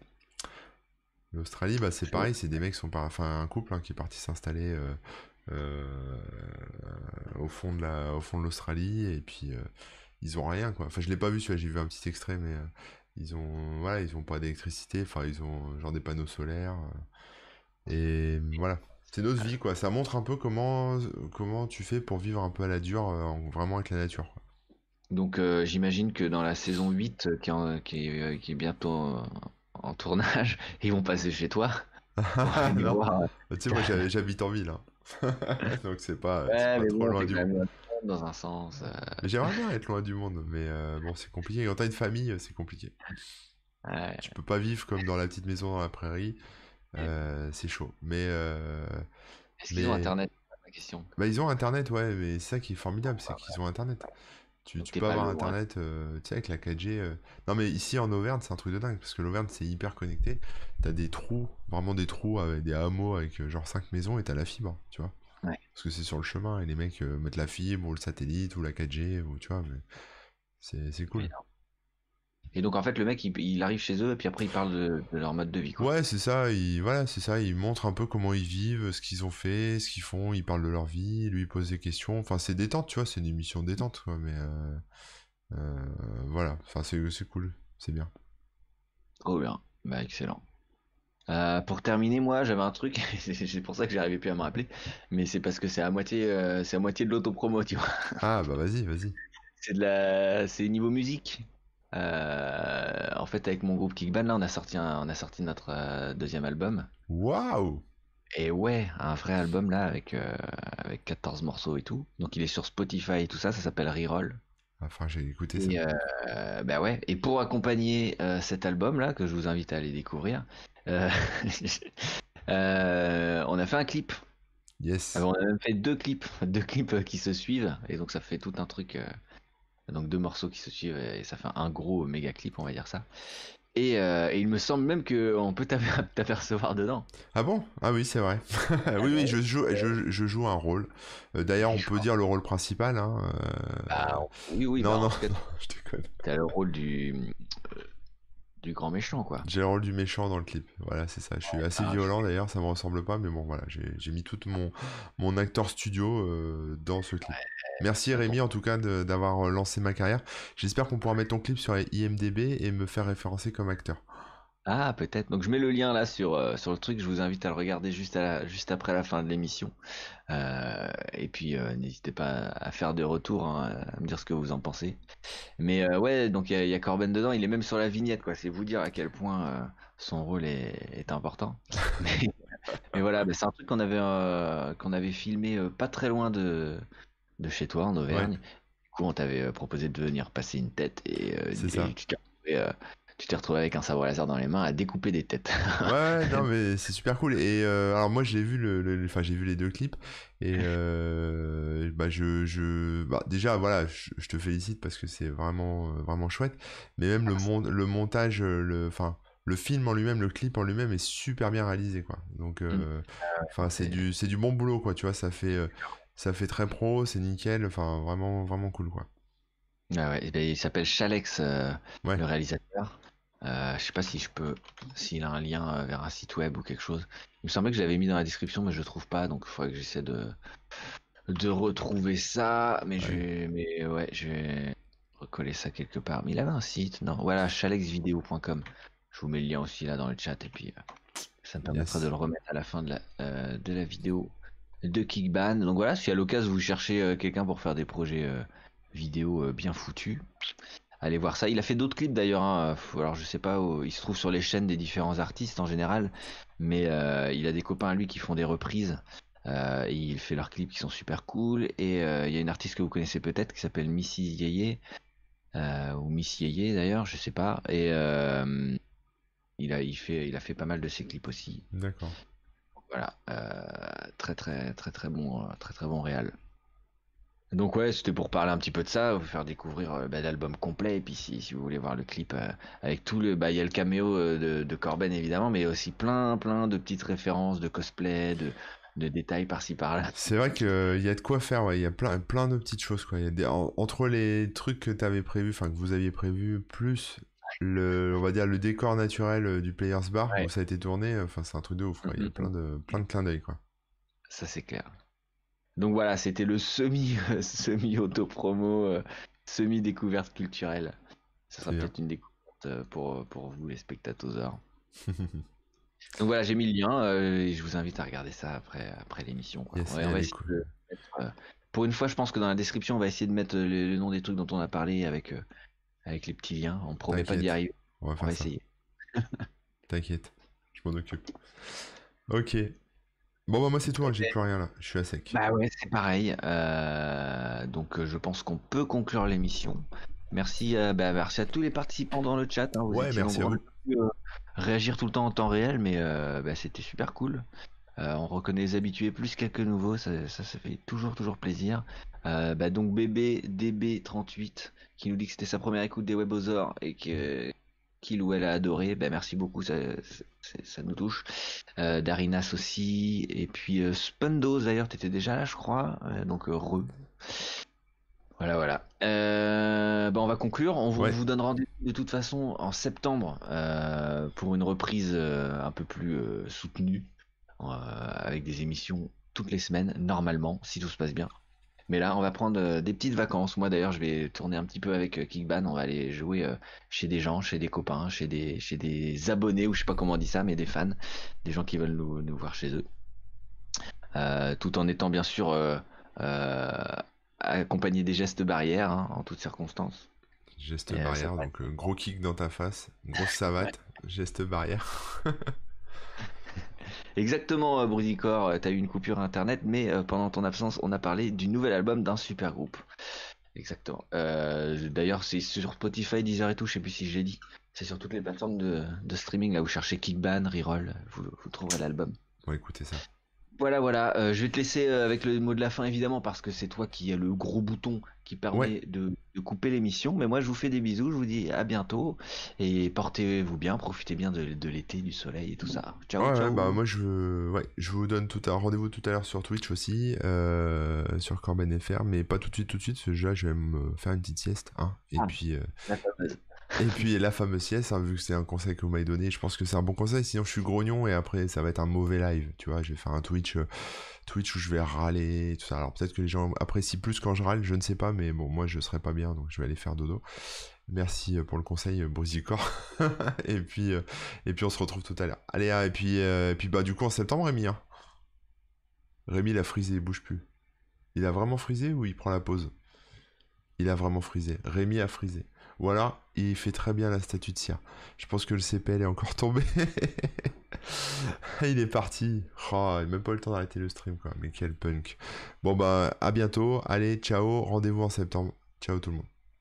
L'Australie, bah, c'est Je- pareil, c'est des mecs qui sont par... enfin un couple hein, qui est parti s'installer euh, euh, au fond de la, au fond de l'Australie et puis euh, ils ont rien quoi. Enfin, je l'ai pas vu celui-là, j'ai vu un petit extrait, mais euh, ils ont, voilà, ils ont pas d'électricité, enfin ils ont genre des panneaux solaires euh, et voilà. C'est notre vie quoi. Ça montre un peu comment comment tu fais pour vivre un peu à la dure, euh, en- vraiment avec la nature. quoi. Donc euh, j'imagine que dans la saison 8 euh, qui est, en- qui est, qui est bientôt en tournage, ils vont passer chez toi voir. tu sais moi j'ha- j'habite en ville, hein. donc c'est pas, Ouais, trop bon, loin du quand monde. dans un sens. euh, J'aimerais bien être loin du monde, mais euh, bon, c'est compliqué. Quand t'as une famille, c'est compliqué. ouais. Tu peux pas vivre comme dans la petite maison dans la prairie, euh, c'est chaud. Mais, euh, Est-ce qu'ils ont Internet? Ma question. bah, ils ont Internet, ouais, mais c'est ça qui est formidable, c'est qu'ils ont Internet. Tu, Donc tu t'es peux avoir. Internet, euh, tu sais, avec la 4G. euh. Non, mais ici en Auvergne, c'est un truc de dingue, parce que l'Auvergne, c'est hyper connecté. T'as des trous, vraiment des trous avec des hameaux avec euh, genre 5 maisons et t'as la fibre, tu vois. Ouais. Parce que c'est sur le chemin et les mecs euh, mettent la fibre ou le satellite ou la 4G, ou tu vois, mais c'est cool. Et donc en fait le mec il, il arrive chez eux et puis après il parle de, de leur mode de vie quoi. Ouais, c'est ça, il, voilà, c'est ça, ils montrent un peu comment ils vivent, ce qu'ils ont fait, ce qu'ils font, ils parlent de leur vie, lui il pose des questions, enfin c'est détente, tu vois, c'est une émission détente, quoi, mais euh, euh, voilà, enfin c'est c'est cool, c'est bien. Trop bien. Bah excellent. Euh, pour terminer, moi, j'avais un truc, c'est pour ça que j'arrivais plus à me rappeler, mais c'est parce que c'est à moitié, euh, c'est à moitié de l'autopromo, tu vois. Ah bah vas-y, vas-y. C'est de la, c'est niveau musique. Euh, en fait, avec mon groupe Kickban, là, on a sorti, un- on a sorti notre euh, deuxième album. Waouh! Et ouais, un vrai album là, avec, avec 14 morceaux et tout. Donc il est sur Spotify et tout ça, ça s'appelle Reroll. Enfin, j'ai écouté ça. Et euh, bah ouais. Et pour accompagner euh, cet album là, que je vous invite à aller découvrir, euh, euh, on a fait un clip. Yes. Alors, on a même fait deux clips, deux clips euh, qui se suivent, et donc ça fait tout un truc, euh, donc deux morceaux qui se suivent, et ça fait un gros méga clip, on va dire ça. Et, euh, et il me semble même qu'on peut t'aper- t'apercevoir dedans. Ah bon? Ah oui, c'est vrai. Oui, oui, je joue, je, je joue un rôle. Euh, D'ailleurs, on peut dire le rôle principal, hein. euh, Bah, oui, oui, non, bah, non, non, je déconne. t'as le rôle du, euh, du grand méchant, quoi. J'ai le rôle du méchant dans le clip. Voilà, c'est ça. Je suis assez ah, violent d'ailleurs, ça me ressemble pas, mais bon, voilà, j'ai mis tout mon, mon acteur studio euh, dans ce clip. Merci Rémi en tout cas d'avoir euh, lancé ma carrière. J'espère qu'on pourra mettre ton clip sur les IMDB et me faire référencer comme acteur. Ah, peut-être. Donc je mets le lien là sur, euh, sur le truc, je vous invite à le regarder juste, à la- juste après la fin de l'émission. Euh, et puis euh, n'hésitez pas à faire des retours, hein, à me dire ce que vous en pensez. Mais ouais, donc il y, a- il y a Corben dedans, il est même sur la vignette, quoi. C'est vous dire à quel point son rôle est, est important. Mais, mais voilà, bah, c'est un truc qu'on avait, qu'on avait filmé pas très loin de, de chez toi en Auvergne. Du coup, on t'avait proposé de venir passer une tête et, C'est et ça. tu t'es retrouvé, tu t'es retrouvé avec un sabre laser dans les mains à découper des têtes. Ouais, non, mais c'est super cool. Et euh, alors moi, j'ai vu le, le- enfin, j'ai vu les deux clips et euh, bah je, je, bah déjà voilà, je, je te félicite parce que c'est vraiment, euh, vraiment chouette. Mais même le mon- le montage, le, enfin, le film en lui-même, le clip en lui-même est super bien réalisé, quoi. Donc, enfin, c'est c'est- du, c'est du bon boulot, quoi. Tu vois, ça fait, ça fait très pro, c'est nickel. Enfin, vraiment, vraiment cool, quoi. Ah ouais, ben, il s'appelle Chalex, euh, Ouais. le réalisateur. Euh, je sais pas si je peux, s'il a un lien euh, vers un site web ou quelque chose. Il me semblait que j'avais mis dans la description, mais je le trouve pas, donc il faudrait que j'essaie de de retrouver ça. Mais je vais, mais ouais, je vais recoller ça quelque part. Mais il avait un site, non? Voilà, chalexvideo.com. Je vous mets le lien aussi là dans le chat et puis euh, ça me permettra Yes. de le remettre à la fin de la euh, de la vidéo de Kickban. Donc voilà, si à l'occasion vous cherchez quelqu'un pour faire des projets euh, vidéo bien foutus, allez voir ça. Il a fait d'autres clips d'ailleurs. hein. Alors je sais pas, où- il se trouve sur les chaînes des différents artistes en général, mais euh, il a des copains à lui qui font des reprises. euh, et il fait leurs clips qui sont super cool. Et euh, il y a une artiste que vous connaissez peut-être qui s'appelle Missy Yeye, ou Miss Yeye d'ailleurs, je sais pas. Et il a, il fait, il a fait pas mal de ses clips aussi. D'accord. Voilà, très très très très bon, très très bon réal. Donc ouais, c'était pour parler un petit peu de ça, vous faire découvrir bah, l'album complet, et puis si, si, vous voulez voir le clip avec tout le... Bah il y a le caméo de, de, Corben évidemment, mais aussi plein plein de petites références de cosplay, de, de détails par-ci par-là. C'est vrai qu'il y a de quoi faire, il y a plein, plein de petites choses. Quoi. Y a entre les trucs que tu avais prévu, enfin que vous aviez prévu, plus le, on va dire le décor naturel euh, du Players Bar où ça a été tourné, enfin c'est un truc de ouf. Il y a plein de, plein de clins d'œil. Quoi. Ça c'est clair. Donc voilà, c'était le semi, semi auto promo, euh, semi découverte culturelle. Ça sera peut-être une découverte euh, pour, pour vous les spectateurs. Donc voilà, j'ai mis le lien euh, et je vous invite à regarder ça après, après l'émission. Euh, pour une fois, je pense que dans la description, on va essayer de mettre le, nom des trucs dont on a parlé avec, euh, avec les petits liens. On promet pas d'y arriver. On va, essayer. T'inquiète, je m'en occupe. Ok. Bon, bah moi c'est tout, hein, j'ai plus rien là, je suis à sec. Bah ouais, c'est pareil. donc je pense qu'on peut conclure l'émission. Merci, bah, merci à tous les participants dans le chat. Hein. ouais, merci à vous réagir tout le temps en temps réel, mais euh, bah, c'était super cool. Euh, on reconnaît les habitués plus quelques nouveaux, ça, ça, fait toujours toujours plaisir. Euh, bah, donc bébé DB38 qui nous dit que c'était sa première écoute des Webosaures et que qu'il ou elle a adoré, bah, merci beaucoup, ça, ça, nous touche. Darinas aussi, et puis Spundos d'ailleurs, t'étais déjà là je crois, donc re. Voilà, voilà. Euh, bah, on va conclure. On vous, donne rendez-vous de toute façon en septembre euh, pour une reprise euh, un peu plus soutenue, avec des émissions toutes les semaines, normalement, si tout se passe bien. Mais là, on va prendre des petites vacances. Moi, d'ailleurs, je vais tourner un petit peu avec Kickban. On va aller jouer chez des gens, chez des copains, chez des, chez des abonnés, ou je sais pas comment on dit ça, mais des fans, des gens qui veulent nous, nous voir chez eux. tout en étant bien sûr accompagné des gestes barrières hein, en toutes circonstances. Geste euh, barrière, donc euh, gros kick dans ta face, grosse savate, geste barrière. Exactement, euh, Brudicor, t'as eu une coupure internet, mais pendant ton absence, on a parlé du nouvel album d'un super groupe. Exactement. D'ailleurs, c'est sur Spotify, Deezer et tout, je sais plus si j'ai dit. C'est sur toutes les plateformes de, streaming, là, vous cherchez Kickban, Reroll, vous, vous trouverez l'album. Bon, écoutez ça. Voilà, voilà. Euh, je vais te laisser euh, avec le mot de la fin, évidemment, parce que c'est toi qui as le gros bouton qui permet de, couper l'émission. Mais moi, je vous fais des bisous. Je vous dis à bientôt. Et portez-vous bien. Profitez bien de, l'été, du soleil et tout ça. Ciao, ciao. bah, moi, je, ouais, je vous donne tout un rendez-vous tout à l'heure sur Twitch aussi, euh, sur Corben FR. Mais pas tout de suite, tout de suite. Ce jeu, je vais me faire une petite sieste. Hein, et ah, puis. Et puis la fameuse sieste, hein, vu que c'est un conseil que vous m'avez donné, je pense que c'est un bon conseil, sinon je suis grognon et après ça va être un mauvais live, tu vois, je vais faire un Twitch, euh, Twitch où je vais râler, tout ça. Alors peut-être que les gens apprécient plus quand je râle, je ne sais pas, mais bon, moi je serai pas bien, donc je vais aller faire dodo. Merci euh, pour le conseil, euh, Brusicor. et puis, et puis on se retrouve tout à l'heure. Allez, ah, et puis, et puis bah du coup en septembre, Rémi. Hein. Rémi, il a frisé, il bouge plus. Il a vraiment frisé ou il prend la pause? Il a vraiment frisé. Rémi a frisé. Voilà, il fait très bien la statue de cire. Je pense que le CPL est encore tombé. il est parti. Oh, il n'a même pas le temps d'arrêter le stream, quoi. Mais quel punk. Bon, bah, à bientôt. Allez, ciao. Rendez-vous en septembre. Ciao tout le monde.